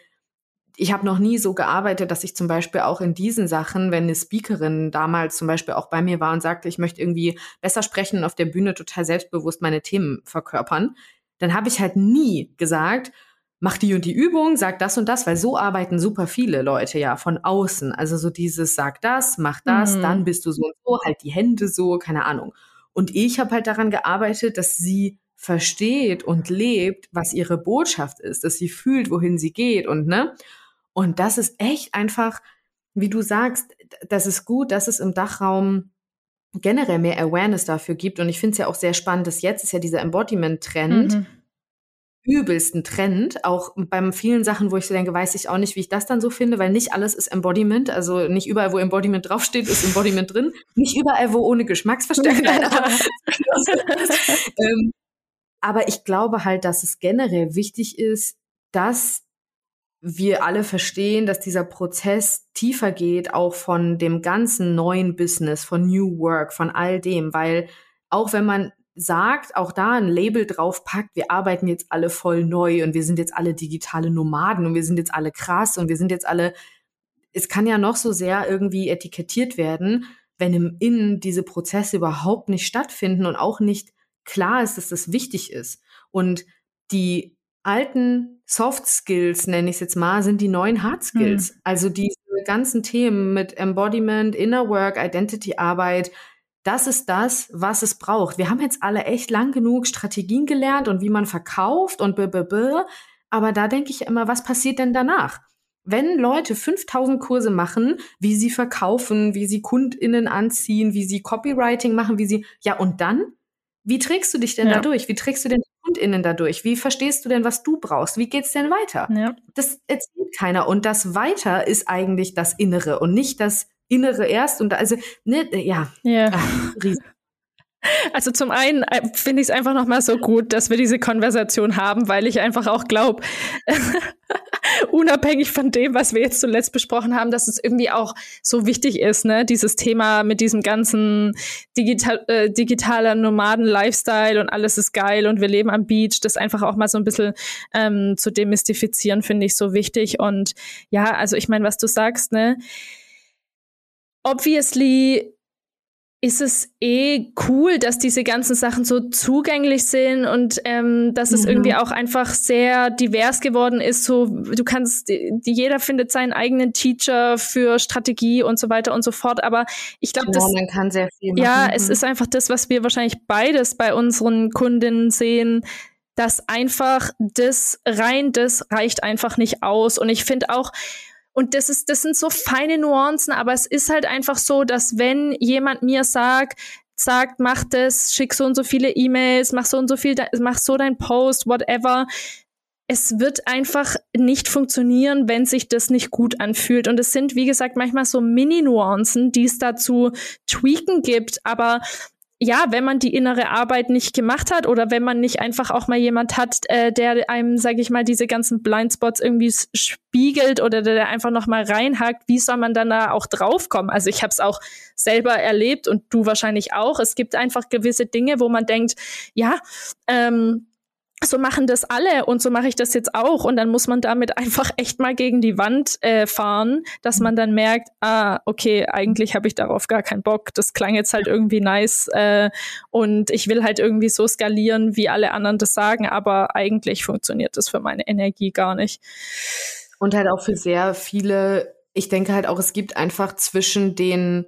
ich habe noch nie so gearbeitet, dass ich zum Beispiel auch in diesen Sachen, wenn eine Speakerin damals zum Beispiel auch bei mir war und sagte, ich möchte irgendwie besser sprechen und auf der Bühne total selbstbewusst meine Themen verkörpern, dann habe ich halt nie gesagt, mach die und die Übung, sag das und das, weil so arbeiten super viele Leute ja von außen. Also so dieses, sag das, mach das, mhm. dann bist du so und so, halt die Hände so, keine Ahnung. Und ich habe halt daran gearbeitet, dass sie versteht und lebt, was ihre Botschaft ist, dass sie fühlt, wohin sie geht und ne. Und das ist echt einfach, wie du sagst, das ist gut, dass es im Dachraum generell mehr Awareness dafür gibt. Und ich finde es ja auch sehr spannend, dass jetzt ist ja dieser Embodiment-Trend. Mhm übelsten Trend, auch beim vielen Sachen, wo ich so denke, weiß ich auch nicht, wie ich das dann so finde, weil nicht alles ist Embodiment, also nicht überall, wo Embodiment draufsteht, ist Embodiment drin, nicht überall, wo ohne Geschmacksverstärker, [LAUGHS] [LAUGHS] ähm, aber ich glaube halt, dass es generell wichtig ist, dass wir alle verstehen, dass dieser Prozess tiefer geht, auch von dem ganzen neuen Business, von New Work, von all dem, weil auch wenn man sagt, auch da ein Label draufpackt, wir arbeiten jetzt alle voll neu und wir sind jetzt alle digitale Nomaden und wir sind jetzt alle krass und wir sind jetzt alle, es kann ja noch so sehr irgendwie etikettiert werden, wenn im Innen diese Prozesse überhaupt nicht stattfinden und auch nicht klar ist, dass das wichtig ist. Und die alten Soft Skills, nenne ich es jetzt mal, sind die neuen Hard Skills. Hm. Also diese ganzen Themen mit Embodiment, Inner Work, Identity Arbeit, das ist das, was es braucht. Wir haben jetzt alle echt lang genug Strategien gelernt und wie man verkauft und blablabla. Aber da denke ich immer, was passiert denn danach? Wenn Leute 5000 Kurse machen, wie sie verkaufen, wie sie KundInnen anziehen, wie sie Copywriting machen, wie sie, ja, und dann? Wie trägst du dich denn ja. dadurch? Wie trägst du denn KundInnen dadurch? Wie verstehst du denn, was du brauchst? Wie geht's denn weiter? Ja. Das erzählt keiner. Und das Weiter ist eigentlich das Innere und nicht das Innere erst und also, ne, ja. Ja. Ach, [LAUGHS] also zum einen äh, finde ich es einfach nochmal so gut, dass wir diese Konversation haben, weil ich einfach auch glaube, [LAUGHS] unabhängig von dem, was wir jetzt zuletzt besprochen haben, dass es irgendwie auch so wichtig ist, ne, dieses Thema mit diesem ganzen digital, äh, digitaler Nomaden-Lifestyle und alles ist geil und wir leben am Beach, das einfach auch mal so ein bisschen ähm, zu demystifizieren, finde ich so wichtig. Und ja, also ich meine, was du sagst, ne, obviously ist es eh cool, dass diese ganzen Sachen so zugänglich sind und ähm, dass es mhm. irgendwie auch einfach sehr divers geworden ist. So, du kannst, jeder findet seinen eigenen Teacher für Strategie und so weiter und so fort. Aber ich glaube, ja, man kann sehr viel machen. Ja, es mhm. ist einfach das, was wir wahrscheinlich beides bei unseren Kundinnen sehen dass einfach das rein, das reicht einfach nicht aus. Und ich finde auch, und das ist, das sind so feine Nuancen, aber es ist halt einfach so, dass wenn jemand mir sagt, sagt, mach das, schick so und so viele E-Mails, mach so und so viel, mach so dein Post, whatever. Es wird einfach nicht funktionieren, wenn sich das nicht gut anfühlt. Und es sind, wie gesagt, manchmal so Mini-Nuancen, die es dazu tweaken gibt. Aber ja, wenn man die innere Arbeit nicht gemacht hat oder wenn man nicht einfach auch mal jemand hat, äh, der einem, sage ich mal, diese ganzen Blindspots irgendwie spiegelt oder der, einfach noch mal reinhakt, wie soll man dann da auch draufkommen? Also ich habe es auch selber erlebt und du wahrscheinlich auch. Es gibt einfach gewisse Dinge, wo man denkt, ja, ähm, so machen das alle und so mache ich das jetzt auch. Und dann muss man damit einfach echt mal gegen die Wand äh, fahren, dass man dann merkt, ah, okay, eigentlich habe ich darauf gar keinen Bock. Das klang jetzt halt irgendwie nice äh, und ich will halt irgendwie so skalieren, wie alle anderen das sagen, aber eigentlich funktioniert das für meine Energie gar nicht. Und halt auch für sehr viele, ich denke halt auch, es gibt einfach zwischen den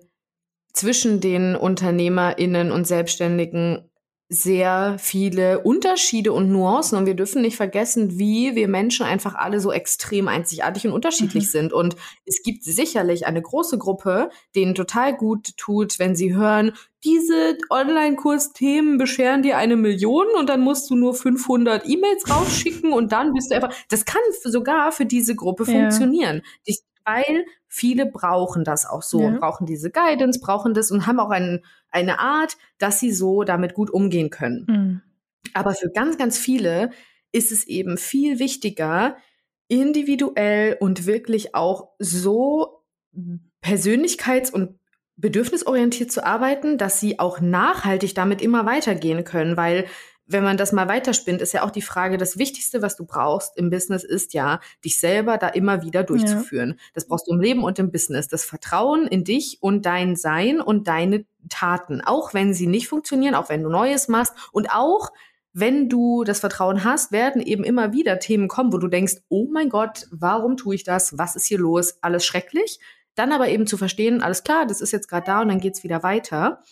zwischen den UnternehmerInnen und Selbstständigen sehr viele Unterschiede und Nuancen und wir dürfen nicht vergessen, wie wir Menschen einfach alle so extrem einzigartig und unterschiedlich mhm. sind. Und es gibt sicherlich eine große Gruppe, denen total gut tut, wenn sie hören, diese Online-Kurs-Themen bescheren dir eine Million und dann musst du nur 500 E-Mails rausschicken und dann bist du einfach, das kann sogar für diese Gruppe ja. funktionieren. Ich, weil viele brauchen das auch so, ja. brauchen diese Guidance, brauchen das und haben auch einen eine Art, dass sie so damit gut umgehen können. Mhm. Aber für ganz, ganz viele ist es eben viel wichtiger, individuell und wirklich auch so persönlichkeits- und bedürfnisorientiert zu arbeiten, dass sie auch nachhaltig damit immer weitergehen können, weil wenn man das mal weiterspinnt, ist ja auch die Frage, das Wichtigste, was du brauchst im Business, ist ja, dich selber da immer wieder durchzuführen. Ja. Das brauchst du im Leben und im Business. Das Vertrauen in dich und dein Sein und deine Taten. Auch wenn sie nicht funktionieren, auch wenn du Neues machst und auch wenn du das Vertrauen hast, werden eben immer wieder Themen kommen, wo du denkst, oh mein Gott, warum tue ich das? Was ist hier los? Alles schrecklich. Dann aber eben zu verstehen, alles klar, das ist jetzt gerade da und dann geht's wieder weiter.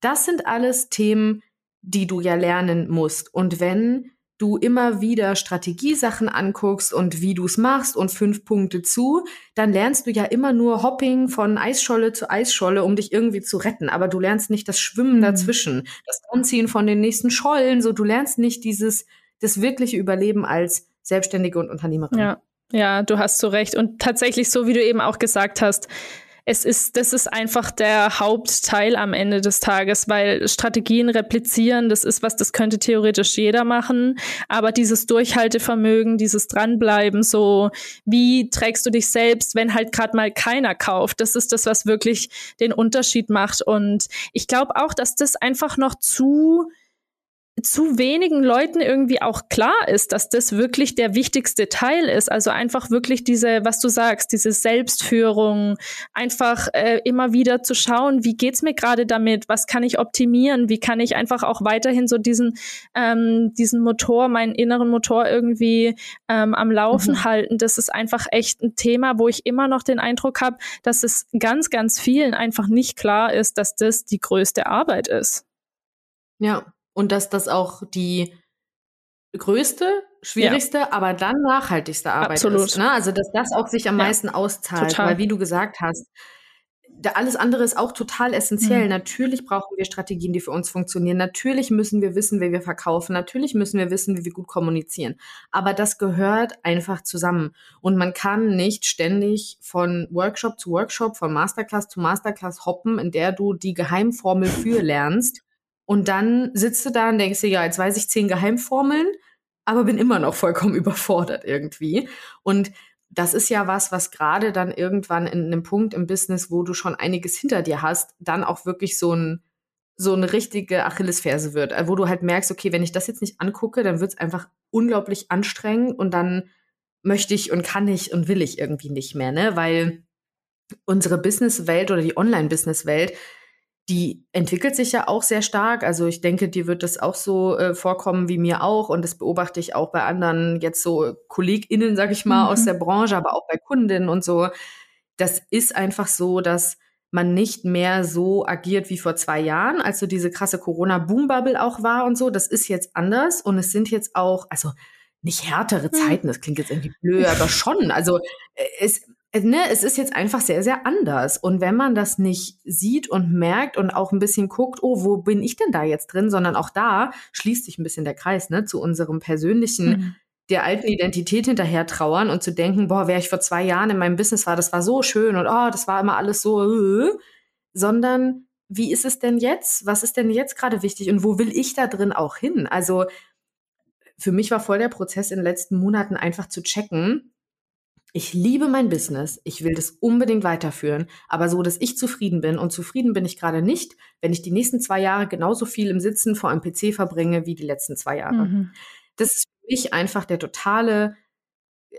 Das sind alles Themen, die du ja lernen musst. Und wenn du immer wieder Strategiesachen anguckst und wie du es machst und fünf Punkte zu, dann lernst du ja immer nur Hopping von Eisscholle zu Eisscholle, um dich irgendwie zu retten. Aber du lernst nicht das Schwimmen mhm. dazwischen, das Anziehen von den nächsten Schollen, so du lernst nicht dieses, das wirkliche Überleben als Selbstständige und Unternehmerin. Ja. Ja, du hast so recht. Und tatsächlich, so wie du eben auch gesagt hast, es ist, das ist einfach der Hauptteil am Ende des Tages, weil Strategien replizieren, das ist was, das könnte theoretisch jeder machen. Aber dieses Durchhaltevermögen, dieses Dranbleiben, so wie trägst du dich selbst, wenn halt gerade mal keiner kauft, das ist das, was wirklich den Unterschied macht. Und ich glaube auch, dass das einfach noch zu zu wenigen Leuten irgendwie auch klar ist, dass das wirklich der wichtigste Teil ist. Also einfach wirklich diese, was du sagst, diese Selbstführung, einfach äh, immer wieder zu schauen, wie geht's mir gerade damit, was kann ich optimieren, wie kann ich einfach auch weiterhin so diesen, ähm, diesen Motor, meinen inneren Motor irgendwie ähm, am Laufen mhm. halten. Das ist einfach echt ein Thema, wo ich immer noch den Eindruck habe, dass es ganz, ganz vielen einfach nicht klar ist, dass das die größte Arbeit ist. Ja, und dass das auch die größte, schwierigste, ja. aber dann nachhaltigste Arbeit Absolut. ist. Ne? Also dass das auch sich am ja. meisten auszahlt, total. weil wie du gesagt hast, da alles andere ist auch total essentiell. Mhm. Natürlich brauchen wir Strategien, die für uns funktionieren. Natürlich müssen wir wissen, wie wir verkaufen. Natürlich müssen wir wissen, wie wir gut kommunizieren. Aber das gehört einfach zusammen. Und man kann nicht ständig von Workshop zu Workshop, von Masterclass zu Masterclass hoppen, in der du die Geheimformel für lernst und dann sitzt du da und denkst dir, ja, jetzt weiß ich zehn Geheimformeln, aber bin immer noch vollkommen [LAUGHS] überfordert irgendwie. Und das ist ja was, was gerade dann irgendwann in einem Punkt im Business, wo du schon einiges hinter dir hast, dann auch wirklich so ein so eine richtige Achillesferse wird, wo du halt merkst, okay, wenn ich das jetzt nicht angucke, dann wird es einfach unglaublich anstrengend und dann möchte ich und kann ich und will ich irgendwie nicht mehr, ne? Weil unsere Businesswelt oder die Online-Businesswelt die entwickelt sich ja auch sehr stark. Also ich denke, dir wird das auch so äh, vorkommen wie mir auch. Und das beobachte ich auch bei anderen jetzt so KollegInnen, sag ich mal, mhm. aus der Branche, aber auch bei Kundinnen und so. Das ist einfach so, dass man nicht mehr so agiert wie vor zwei Jahren, als so diese krasse Corona-Boom-Bubble auch war und so. Das ist jetzt anders und es sind jetzt auch, also nicht härtere hm. Zeiten, das klingt jetzt irgendwie blöd, aber schon. Also äh, es, ne, es ist jetzt einfach sehr, sehr anders. Und wenn man das nicht sieht und merkt und auch ein bisschen guckt, oh, wo bin ich denn da jetzt drin, sondern auch da schließt sich ein bisschen der Kreis, ne, zu unserem persönlichen, mhm. der alten Identität hinterher trauern und zu denken, boah, wer ich vor zwei Jahren in meinem Business war, das war so schön und oh, das war immer alles so, äh, sondern wie ist es denn jetzt? Was ist denn jetzt gerade wichtig und wo will ich da drin auch hin? Also für mich war voll der Prozess in den letzten Monaten einfach zu checken, ich liebe mein Business, ich will das unbedingt weiterführen, aber so, dass ich zufrieden bin. Und zufrieden bin ich gerade nicht, wenn ich die nächsten zwei Jahre genauso viel im Sitzen vor einem PC verbringe wie die letzten zwei Jahre. Mhm. Das ist für mich einfach der totale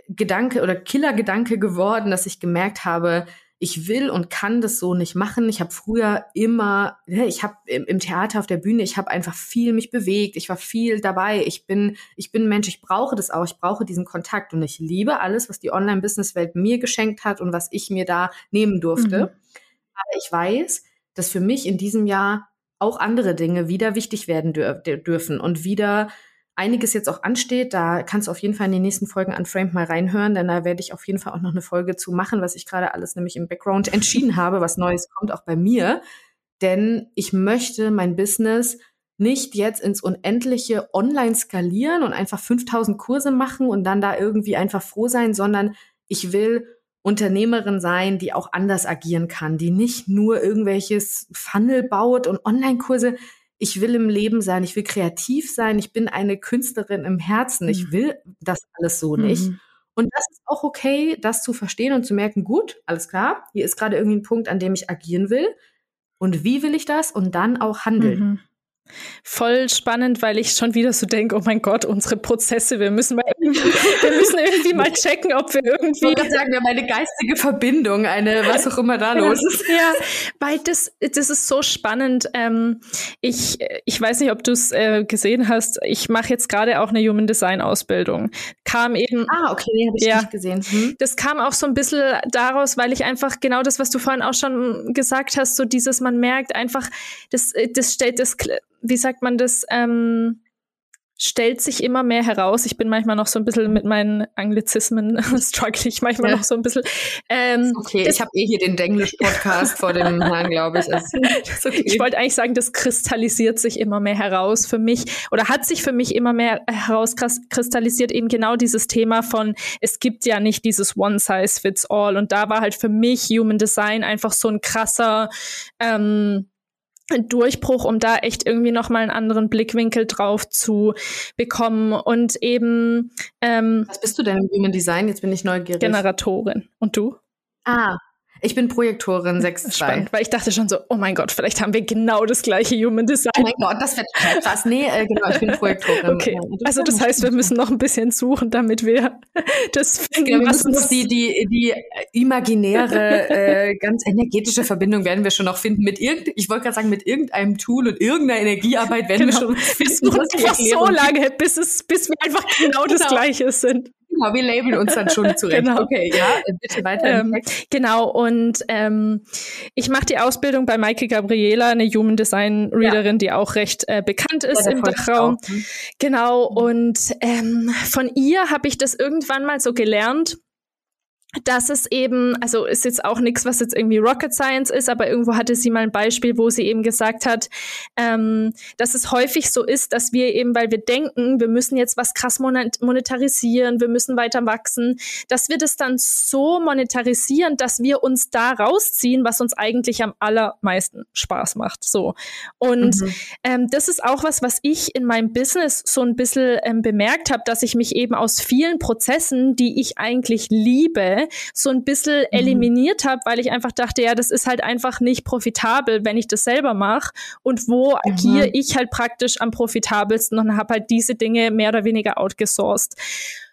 Gedanke oder Killergedanke geworden, dass ich gemerkt habe, ich will und kann das so nicht machen. Ich habe früher immer, ne, ich habe im, Theater auf der Bühne, ich habe einfach viel mich bewegt, ich war viel dabei. Ich bin, ich bin Mensch, ich brauche das auch, ich brauche diesen Kontakt und ich liebe alles, was die Online-Business-Welt mir geschenkt hat und was ich mir da nehmen durfte. Mhm. Aber ich weiß, dass für mich in diesem Jahr auch andere Dinge wieder wichtig werden dür dürfen und wieder einiges jetzt auch ansteht. Da kannst du auf jeden Fall in den nächsten Folgen an Framed mal reinhören, denn da werde ich auf jeden Fall auch noch eine Folge zu machen, was ich gerade alles nämlich im Background entschieden habe, was Neues kommt auch bei mir. Denn ich möchte mein Business nicht jetzt ins Unendliche online skalieren und einfach 5000 Kurse machen und dann da irgendwie einfach froh sein, sondern ich will Unternehmerin sein, die auch anders agieren kann, die nicht nur irgendwelches Funnel baut und Online-Kurse ich will im Leben sein, ich will kreativ sein, ich bin eine Künstlerin im Herzen, ich mhm. will das alles so nicht. Mhm. Und das ist auch okay, das zu verstehen und zu merken, gut, alles klar, hier ist gerade irgendwie ein Punkt, an dem ich agieren will. Und wie will ich das? Und dann auch handeln. Mhm. Voll spannend, weil ich schon wieder so denke, oh mein Gott, unsere Prozesse, wir müssen mal [LAUGHS] wir müssen irgendwie mal checken, ob wir irgendwie. Ich würde sagen, wir haben eine geistige Verbindung, eine, was auch immer da los ist. Ja, weil das, das ist so spannend. Ähm, ich, ich weiß nicht, ob du es äh, gesehen hast. Ich mache jetzt gerade auch eine Human Design Ausbildung. Kam eben. Ah, okay, nee, habe ich ja, nicht gesehen. Hm. Das kam auch so ein bisschen daraus, weil ich einfach genau das, was du vorhin auch schon gesagt hast, so dieses, man merkt einfach, das, das stellt das wie sagt man das, ähm, stellt sich immer mehr heraus. Ich bin manchmal noch so ein bisschen mit meinen Anglizismen [LAUGHS] struggle ich manchmal ja. noch so ein bisschen. Ähm, okay, ich habe eh hier den Denglisch-Podcast vor dem [LAUGHS] Herrn, glaube ich. Also, okay. Ich wollte eigentlich sagen, das kristallisiert sich immer mehr heraus für mich oder hat sich für mich immer mehr herauskristallisiert eben genau dieses Thema von, es gibt ja nicht dieses One Size Fits All und da war halt für mich Human Design einfach so ein krasser ähm, Durchbruch, um da echt irgendwie nochmal einen anderen Blickwinkel drauf zu bekommen und eben. Ähm, Was bist du denn im Human Design? Jetzt bin ich neugierig. Generatorin. Und du? Ah, ich bin Projektorin 6.2. Spannend, weil ich dachte schon so, oh mein Gott, vielleicht haben wir genau das gleiche Human Design. Oh mein Gott, das wird krass. Nee, äh, genau, ich bin Projektorin. Okay, also das heißt, wir müssen noch ein bisschen suchen, damit wir [LAUGHS] das finden. Genau, wir müssen uns die, die, die imaginäre, äh, [LAUGHS] ganz energetische Verbindung werden wir schon noch finden mit irgend, ich wollte gerade sagen, mit irgendeinem Tool und irgendeiner Energiearbeit werden genau. wir schon Wir suchen einfach so lange, bis es, bis wir einfach genau, genau. das Gleiche sind. Genau, wir labeln uns dann schon [LAUGHS] zurecht. Genau. Okay, ja, bitte weiter. Ähm, genau, und ähm, ich mache die Ausbildung bei Maike Gabriela, eine Human Design Readerin, ja. die auch recht äh, bekannt ist ja, im Dachraum. Hm. Genau, und ähm, von ihr habe ich das irgendwann mal so gelernt dass es eben, also ist jetzt auch nichts, was jetzt irgendwie Rocket Science ist, aber irgendwo hatte sie mal ein Beispiel, wo sie eben gesagt hat, ähm, dass es häufig so ist, dass wir eben, weil wir denken, wir müssen jetzt was krass monetarisieren, wir müssen weiter wachsen, dass wir das dann so monetarisieren, dass wir uns da rausziehen, was uns eigentlich am allermeisten Spaß macht. So. Und mhm. ähm, das ist auch was, was ich in meinem Business so ein bisschen ähm, bemerkt habe, dass ich mich eben aus vielen Prozessen, die ich eigentlich liebe, so ein bisschen mhm. eliminiert habe, weil ich einfach dachte, ja, das ist halt einfach nicht profitabel, wenn ich das selber mache. Und wo mhm. agiere ich halt praktisch am profitabelsten und habe halt diese Dinge mehr oder weniger outgesourced.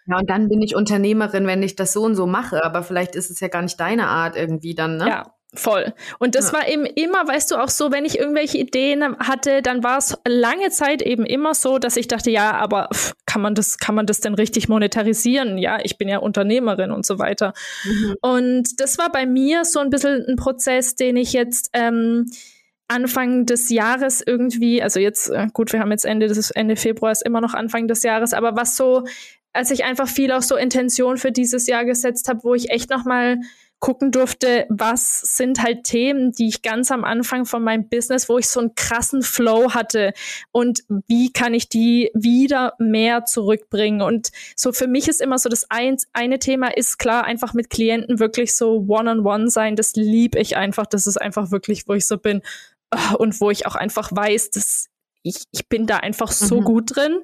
Ja, und dann bin ich Unternehmerin, wenn ich das so und so mache. Aber vielleicht ist es ja gar nicht deine Art irgendwie dann, ne? Ja, Voll. Und das ja. war eben immer, weißt du, auch so, wenn ich irgendwelche Ideen hatte, dann war es lange Zeit eben immer so, dass ich dachte, ja, aber pff, kann man das, kann man das denn richtig monetarisieren? Ja, ich bin ja Unternehmerin und so weiter. Mhm. Und das war bei mir so ein bisschen ein Prozess, den ich jetzt ähm, Anfang des Jahres irgendwie, also jetzt, äh, gut, wir haben jetzt Ende des Ende Februar, ist immer noch Anfang des Jahres, aber was so, als ich einfach viel auch so Intention für dieses Jahr gesetzt habe, wo ich echt nochmal mal gucken durfte, was sind halt Themen, die ich ganz am Anfang von meinem Business, wo ich so einen krassen Flow hatte und wie kann ich die wieder mehr zurückbringen. Und so für mich ist immer so das ein, eine Thema ist klar, einfach mit Klienten wirklich so one-on-one -on -one sein. Das liebe ich einfach. Das ist einfach wirklich, wo ich so bin und wo ich auch einfach weiß, dass ich, ich bin da einfach so mhm. gut drin.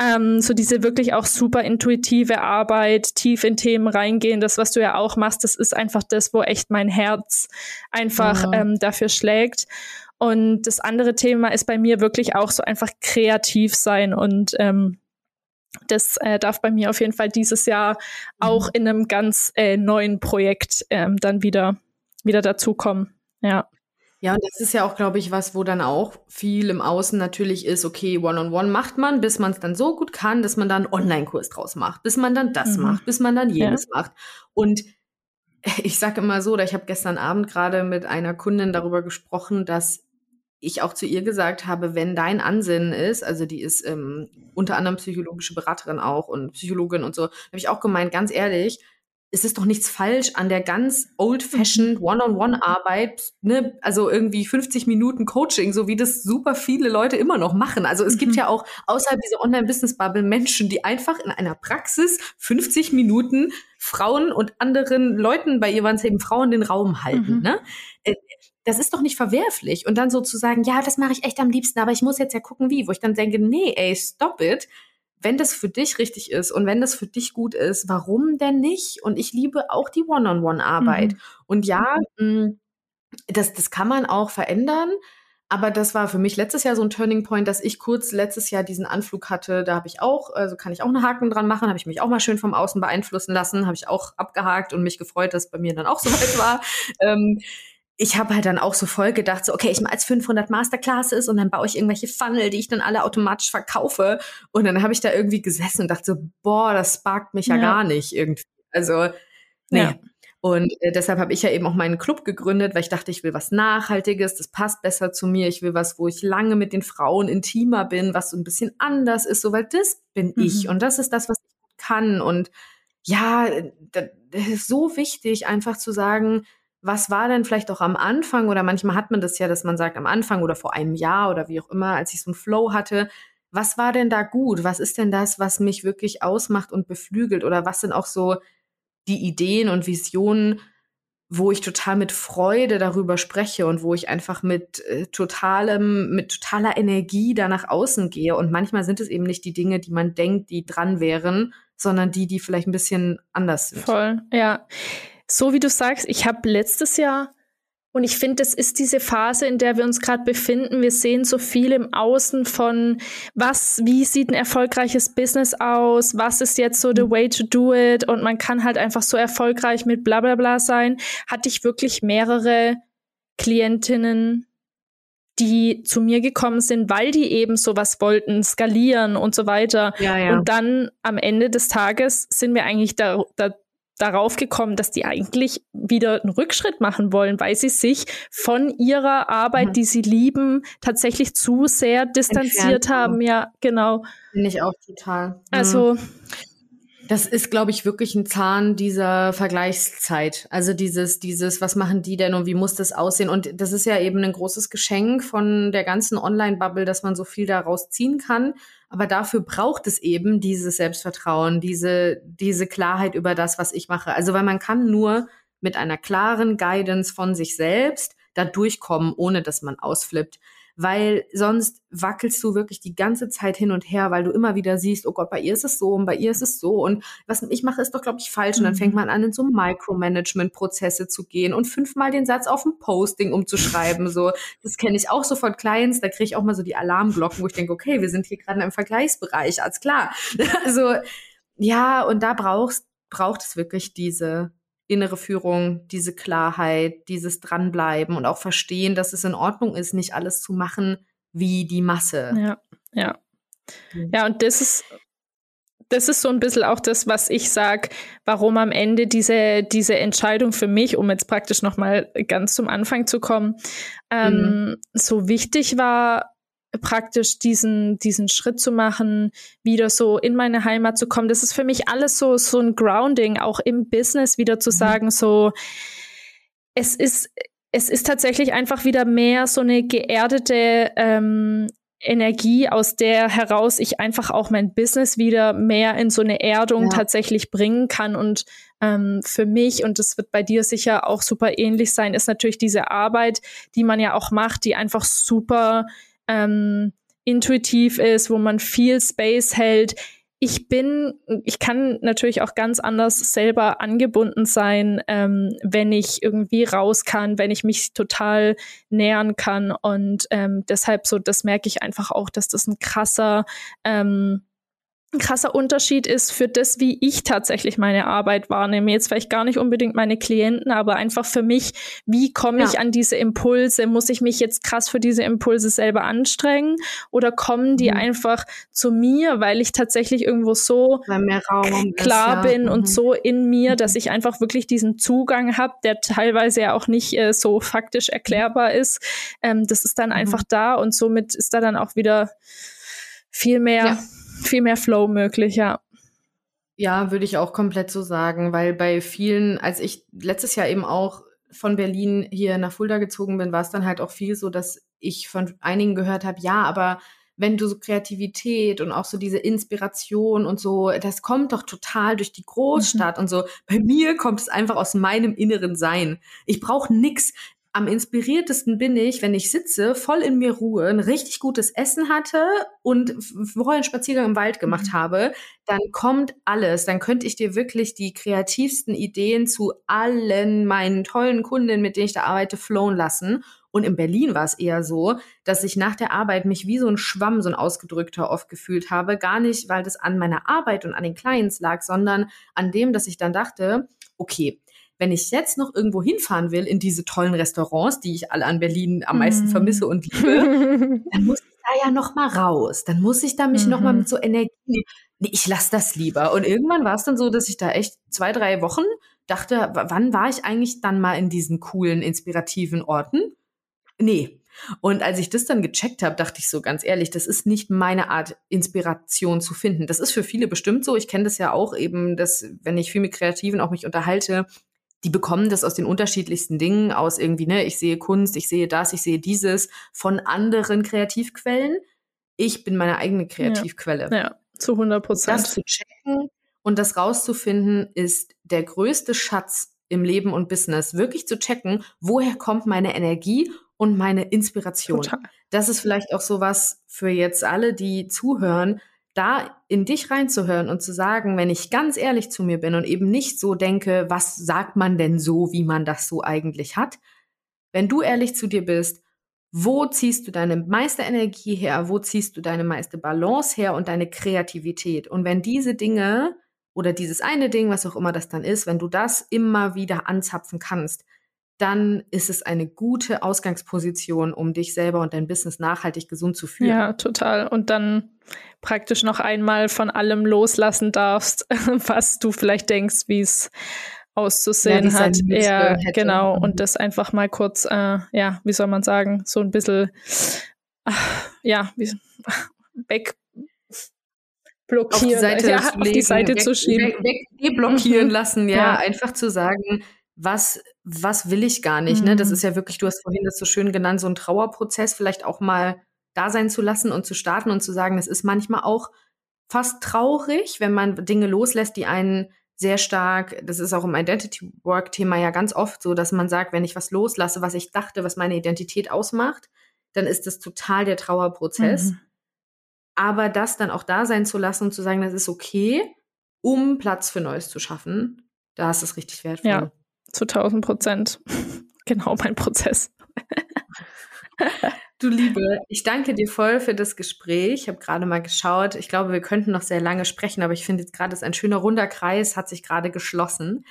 Ähm, so diese wirklich auch super intuitive Arbeit, tief in Themen reingehen, das, was du ja auch machst, das ist einfach das, wo echt mein Herz einfach mhm. ähm, dafür schlägt. Und das andere Thema ist bei mir wirklich auch so einfach kreativ sein und ähm, das äh, darf bei mir auf jeden Fall dieses Jahr auch mhm. in einem ganz äh, neuen Projekt ähm, dann wieder, wieder dazukommen. Ja. Ja, und das ist ja auch, glaube ich, was, wo dann auch viel im Außen natürlich ist, okay, One-on-One -on -one macht man, bis man es dann so gut kann, dass man dann einen Online-Kurs draus macht, bis man dann das mhm. macht, bis man dann jenes ja. macht. Und [LAUGHS] ich sage immer so, oder ich habe gestern Abend gerade mit einer Kundin darüber gesprochen, dass ich auch zu ihr gesagt habe, wenn dein Ansinnen ist, also die ist ähm, unter anderem psychologische Beraterin auch und Psychologin und so, habe ich auch gemeint, ganz ehrlich, es ist doch nichts falsch an der ganz old-fashioned. [LAUGHS] One-on-One-Arbeit, ne? Also irgendwie 50 Minuten Coaching, so wie das super viele Leute immer noch machen. Also es mhm. gibt ja auch außerhalb dieser Online-Business-Bubble Menschen, die einfach in einer Praxis 50 Minuten Frauen und anderen Leuten, bei ihr waren es eben Frauen, den Raum halten, mhm. ne? Äh, das ist doch nicht verwerflich. Und dann so zu sagen, ja, das mache ich echt am liebsten, aber ich muss jetzt ja gucken, wie. Wo ich dann denke, nee, ey, stop it wenn das für dich richtig ist und wenn das für dich gut ist, warum denn nicht? Und ich liebe auch die One-on-One-Arbeit. Mhm. Und ja, mh, mm, das, das kann man auch verändern. Aber das war für mich letztes Jahr so ein Turning Point, dass ich kurz letztes Jahr diesen Anflug hatte. Da habe ich auch, also kann ich auch einen Haken dran machen, habe ich mich auch mal schön vom Außen beeinflussen lassen, habe ich auch abgehakt und mich gefreut, dass bei mir dann auch [LAUGHS] so weit war. Ähm, ich habe halt dann auch so voll gedacht, so, okay, ich mache jetzt 500 Masterclasses und dann baue ich irgendwelche Funnel, die ich dann alle automatisch verkaufe. Und dann habe ich da irgendwie gesessen und dachte so, boah, das sparkt mich ja, ja gar nicht irgendwie. Also, nee. Ja. Und äh, deshalb habe ich ja eben auch meinen Club gegründet, weil ich dachte, ich will was Nachhaltiges, das passt besser zu mir. Ich will was, wo ich lange mit den Frauen intimer bin, was so ein bisschen anders ist, so weil das bin mhm. ich und das ist das, was ich kann. Und ja, das ist so wichtig, einfach zu sagen, was war denn vielleicht auch am Anfang oder manchmal hat man das ja, dass man sagt am Anfang oder vor einem Jahr oder wie auch immer, als ich so einen Flow hatte, was war denn da gut? Was ist denn das, was mich wirklich ausmacht und beflügelt? Oder was sind auch so die Ideen und Visionen, wo ich total mit Freude darüber spreche und wo ich einfach mit äh, totalem, mit totaler Energie da nach außen gehe. Und manchmal sind es eben nicht die Dinge, die man denkt, die dran wären, sondern die, die vielleicht ein bisschen anders sind. Voll, ja so wie du sagst, ich habe letztes Jahr und ich finde, das ist diese Phase, in der wir uns gerade befinden. Wir sehen so viel im Außen von, was, wie sieht ein erfolgreiches Business aus? Was ist jetzt so the way to do it? Und man kann halt einfach so erfolgreich mit bla bla bla sein. Hatte ich wirklich mehrere Klientinnen, die zu mir gekommen sind, weil die eben sowas wollten, skalieren und so weiter. Ja, ja. Und dann am Ende des Tages sind wir eigentlich da, da darauf gekommen, dass die eigentlich wieder einen Rückschritt machen wollen, weil sie sich von ihrer Arbeit, mhm. die sie lieben, tatsächlich zu sehr distanziert Entfernt. haben. Ja, genau. Finde ich auch total. Mhm. Also. Das ist, glaube ich, wirklich ein Zahn dieser Vergleichszeit. Also dieses, dieses, was machen die denn und wie muss das aussehen? Und das ist ja eben ein großes Geschenk von der ganzen Online-Bubble, dass man so viel daraus ziehen kann. Aber dafür braucht es eben dieses Selbstvertrauen, diese, diese Klarheit über das, was ich mache. Also, weil man kann nur mit einer klaren Guidance von sich selbst da durchkommen, ohne dass man ausflippt weil sonst wackelst du wirklich die ganze Zeit hin und her, weil du immer wieder siehst, oh Gott, bei ihr ist es so und bei ihr ist es so und was ich mache, ist doch, glaube ich, falsch. Und dann fängt mhm. man an, in so Micromanagement-Prozesse zu gehen und fünfmal den Satz auf ein Posting umzuschreiben. So, das kenne ich auch so von Clients, da kriege ich auch mal so die Alarmglocken, wo ich denke, okay, wir sind hier gerade im Vergleichsbereich, als klar. [LAUGHS] Also ja, und da brauchst, braucht es wirklich diese innere Führung, diese Klarheit, dieses Dranbleiben und auch verstehen, dass es in Ordnung ist, nicht alles zu machen wie die Masse. Ja, ja. Mhm. Ja, und das ist, das ist so ein bisschen auch das, was ich sage, warum am Ende diese, diese Entscheidung für mich, um jetzt praktisch nochmal ganz zum Anfang zu kommen, ähm, mhm. so wichtig war, praktisch diesen, diesen Schritt zu machen, wieder so in meine Heimat zu kommen. Das ist für mich alles so, so ein Grounding, auch im Business wieder zu mhm. sagen, so, es ist, es ist tatsächlich einfach wieder mehr so eine geerdete ähm, Energie, aus der heraus ich einfach auch mein Business wieder mehr in so eine Erdung ja. tatsächlich bringen kann. Und ähm, für mich, und das wird bei dir sicher auch super ähnlich sein, ist natürlich diese Arbeit, die man ja auch macht, die einfach super ähm, intuitiv ist, wo man viel Space hält. Ich bin, ich kann natürlich auch ganz anders selber angebunden sein, ähm, wenn ich irgendwie raus kann, wenn ich mich total nähern kann. Und ähm, deshalb so, das merke ich einfach auch, dass das ein krasser ähm, ein krasser Unterschied ist für das, wie ich tatsächlich meine Arbeit wahrnehme. Jetzt vielleicht gar nicht unbedingt meine Klienten, aber einfach für mich, wie komme ich ja. an diese Impulse? Muss ich mich jetzt krass für diese Impulse selber anstrengen oder kommen die mhm. einfach zu mir, weil ich tatsächlich irgendwo so klar ist, ja. bin mhm. und so in mir, dass ich einfach wirklich diesen Zugang habe, der teilweise ja auch nicht äh, so faktisch erklärbar ist. Ähm, das ist dann mhm. einfach da und somit ist da dann auch wieder viel mehr ja viel mehr Flow möglich, ja. Ja, würde ich auch komplett so sagen, weil bei vielen, als ich letztes Jahr eben auch von Berlin hier nach Fulda gezogen bin, war es dann halt auch viel so, dass ich von einigen gehört habe, ja, aber wenn du so Kreativität und auch so diese Inspiration und so, das kommt doch total durch die Großstadt mhm. und so. Bei mir kommt es einfach aus meinem inneren Sein. Ich brauche nix am inspiriertesten bin ich, wenn ich sitze, voll in mir Ruhe, ein richtig gutes Essen hatte und vorher einen Spaziergang im Wald gemacht mhm. habe, dann kommt alles. Dann könnte ich dir wirklich die kreativsten Ideen zu allen meinen tollen Kunden, mit denen ich da arbeite, flown lassen. Und in Berlin war es eher so, dass ich nach der Arbeit mich wie so ein Schwamm, so ein ausgedrückter oft gefühlt habe. Gar nicht, weil das an meiner Arbeit und an den Clients lag, sondern an dem, dass ich dann dachte, okay, wenn ich jetzt noch irgendwo hinfahren will in diese tollen Restaurants, die ich alle an Berlin am meisten mm. vermisse und liebe, [LAUGHS] dann muss ich da ja noch mal raus. Dann muss ich da mich mm noch mal mhm. mit so Energie. Nee, ich lasse das lieber. Und irgendwann war es dann so, dass ich da echt zwei, drei Wochen dachte, wann war ich eigentlich dann mal in diesen coolen, inspirativen Orten? Nee. Und als ich das dann gecheckt habe, dachte ich so ganz ehrlich, das ist nicht meine Art, Inspiration zu finden. Das ist für viele bestimmt so. Ich kenne das ja auch eben, dass wenn ich viel mit Kreativen auch mich unterhalte, die bekommen das aus den unterschiedlichsten Dingen, aus irgendwie, ne, ich sehe Kunst, ich sehe das, ich sehe dieses, von anderen Kreativquellen. Ich bin meine eigene Kreativquelle. Ja, ja zu 100 Prozent. Das zu checken und das rauszufinden, ist der größte Schatz im Leben und Business. Wirklich zu checken, woher kommt meine Energie und meine Inspiration. Total. Das ist vielleicht auch so was für jetzt alle, die zuhören, da in dich reinzuhören und zu sagen, wenn ich ganz ehrlich zu mir bin und eben nicht so denke, was sagt man denn so, wie man das so eigentlich hat, wenn du ehrlich zu dir bist, wo ziehst du deine meiste Energie her, wo ziehst du deine meiste Balance her und deine Kreativität? Und wenn diese Dinge oder dieses eine Ding, was auch immer das dann ist, wenn du das immer wieder anzapfen kannst, dann ist es eine gute Ausgangsposition, um dich selber und dein Business nachhaltig gesund zu führen. Ja, total. Und dann praktisch noch einmal von allem loslassen darfst, [LAUGHS] was du vielleicht denkst, wie es auszusehen ja, hat. Ja, genau. Und mhm. das einfach mal kurz, äh, ja, wie soll man sagen, so ein bisschen, äh, ja, wie, weg blockieren, auf die Seite, ja, auf die Seite weg, zu schieben. Weg, weg deblockieren mhm. lassen, ja, ja, einfach zu sagen, was, was will ich gar nicht, mhm. ne? Das mhm. ist ja wirklich, du hast vorhin das so schön genannt, so ein Trauerprozess vielleicht auch mal da sein zu lassen und zu starten und zu sagen, es ist manchmal auch fast traurig, wenn man Dinge loslässt, die einen sehr stark, das ist auch im Identity Work Thema ja ganz oft so, dass man sagt, wenn ich was loslasse, was ich dachte, was meine Identität ausmacht, dann ist das total der Trauerprozess. Mhm. Aber das dann auch da sein zu lassen und zu sagen, das ist okay, um Platz für Neues zu schaffen, da ist es richtig wertvoll. Ja, zu 1000 Prozent. [LAUGHS] genau mein Prozess. Du Liebe, ich danke dir voll für das Gespräch. Ich habe gerade mal geschaut. Ich glaube, wir könnten noch sehr lange sprechen, aber ich finde jetzt gerade ist ein schöner runder Kreis, hat sich gerade geschlossen.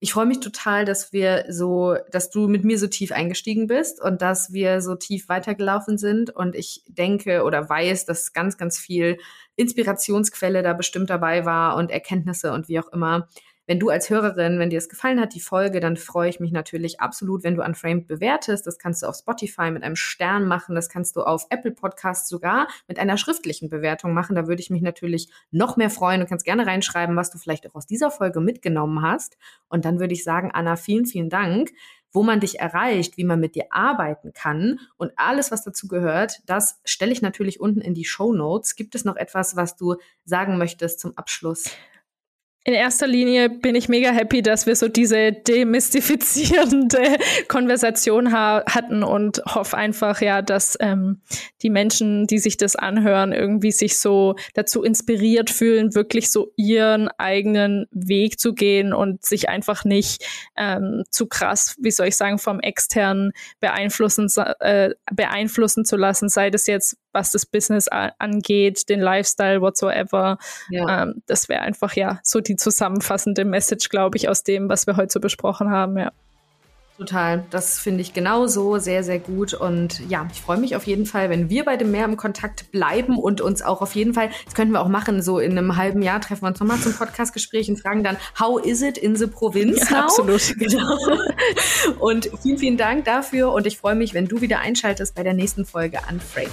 ich freue mich total, dass wir so, dass du mit mir so tief eingestiegen bist und dass wir so tief weitergelaufen sind. Und ich denke oder weiß, dass ganz, ganz viel Inspirationsquelle da bestimmt dabei war und Erkenntnisse und wie auch immer. Wenn du als Hörerin, wenn dir es gefallen hat, die Folge, dann freue ich mich natürlich absolut, wenn du Unframed bewertest. Das kannst du auf Spotify mit einem Stern machen. Das kannst du auf Apple Podcasts sogar mit einer schriftlichen Bewertung machen. Da würde ich mich natürlich noch mehr freuen. Du kannst gerne reinschreiben, was du vielleicht auch aus dieser Folge mitgenommen hast. Und dann würde ich sagen, Anna, vielen, vielen Dank wo man dich erreicht, wie man mit dir arbeiten kann und alles, was dazu gehört, das stelle ich natürlich unten in die Show Notes. Gibt es noch etwas, was du sagen möchtest zum Abschluss? In erster Linie bin ich mega happy, dass wir so diese demystifizierende [LAUGHS] Konversation ha hatten und hoffe einfach, ja, dass ähm, die Menschen, die sich das anhören, irgendwie sich so dazu inspiriert fühlen, wirklich so ihren eigenen Weg zu gehen und sich einfach nicht ähm, zu krass, wie soll ich sagen, vom externen beeinflussen, äh, beeinflussen zu lassen, sei das jetzt was das Business angeht, den Lifestyle, whatsoever. Ja. Ähm, das wäre einfach ja so die zusammenfassende Message, glaube ich, aus dem, was wir heute so besprochen haben, ja. Total. Das finde ich genauso sehr, sehr gut. Und ja, ich freue mich auf jeden Fall, wenn wir beide mehr im Kontakt bleiben und uns auch auf jeden Fall, das könnten wir auch machen, so in einem halben Jahr treffen wir uns nochmal zum Podcastgespräch und fragen dann, how is it in the Provinz ja, Absolut. [LAUGHS] Genau. Und vielen, vielen Dank dafür und ich freue mich, wenn du wieder einschaltest bei der nächsten Folge Unframed.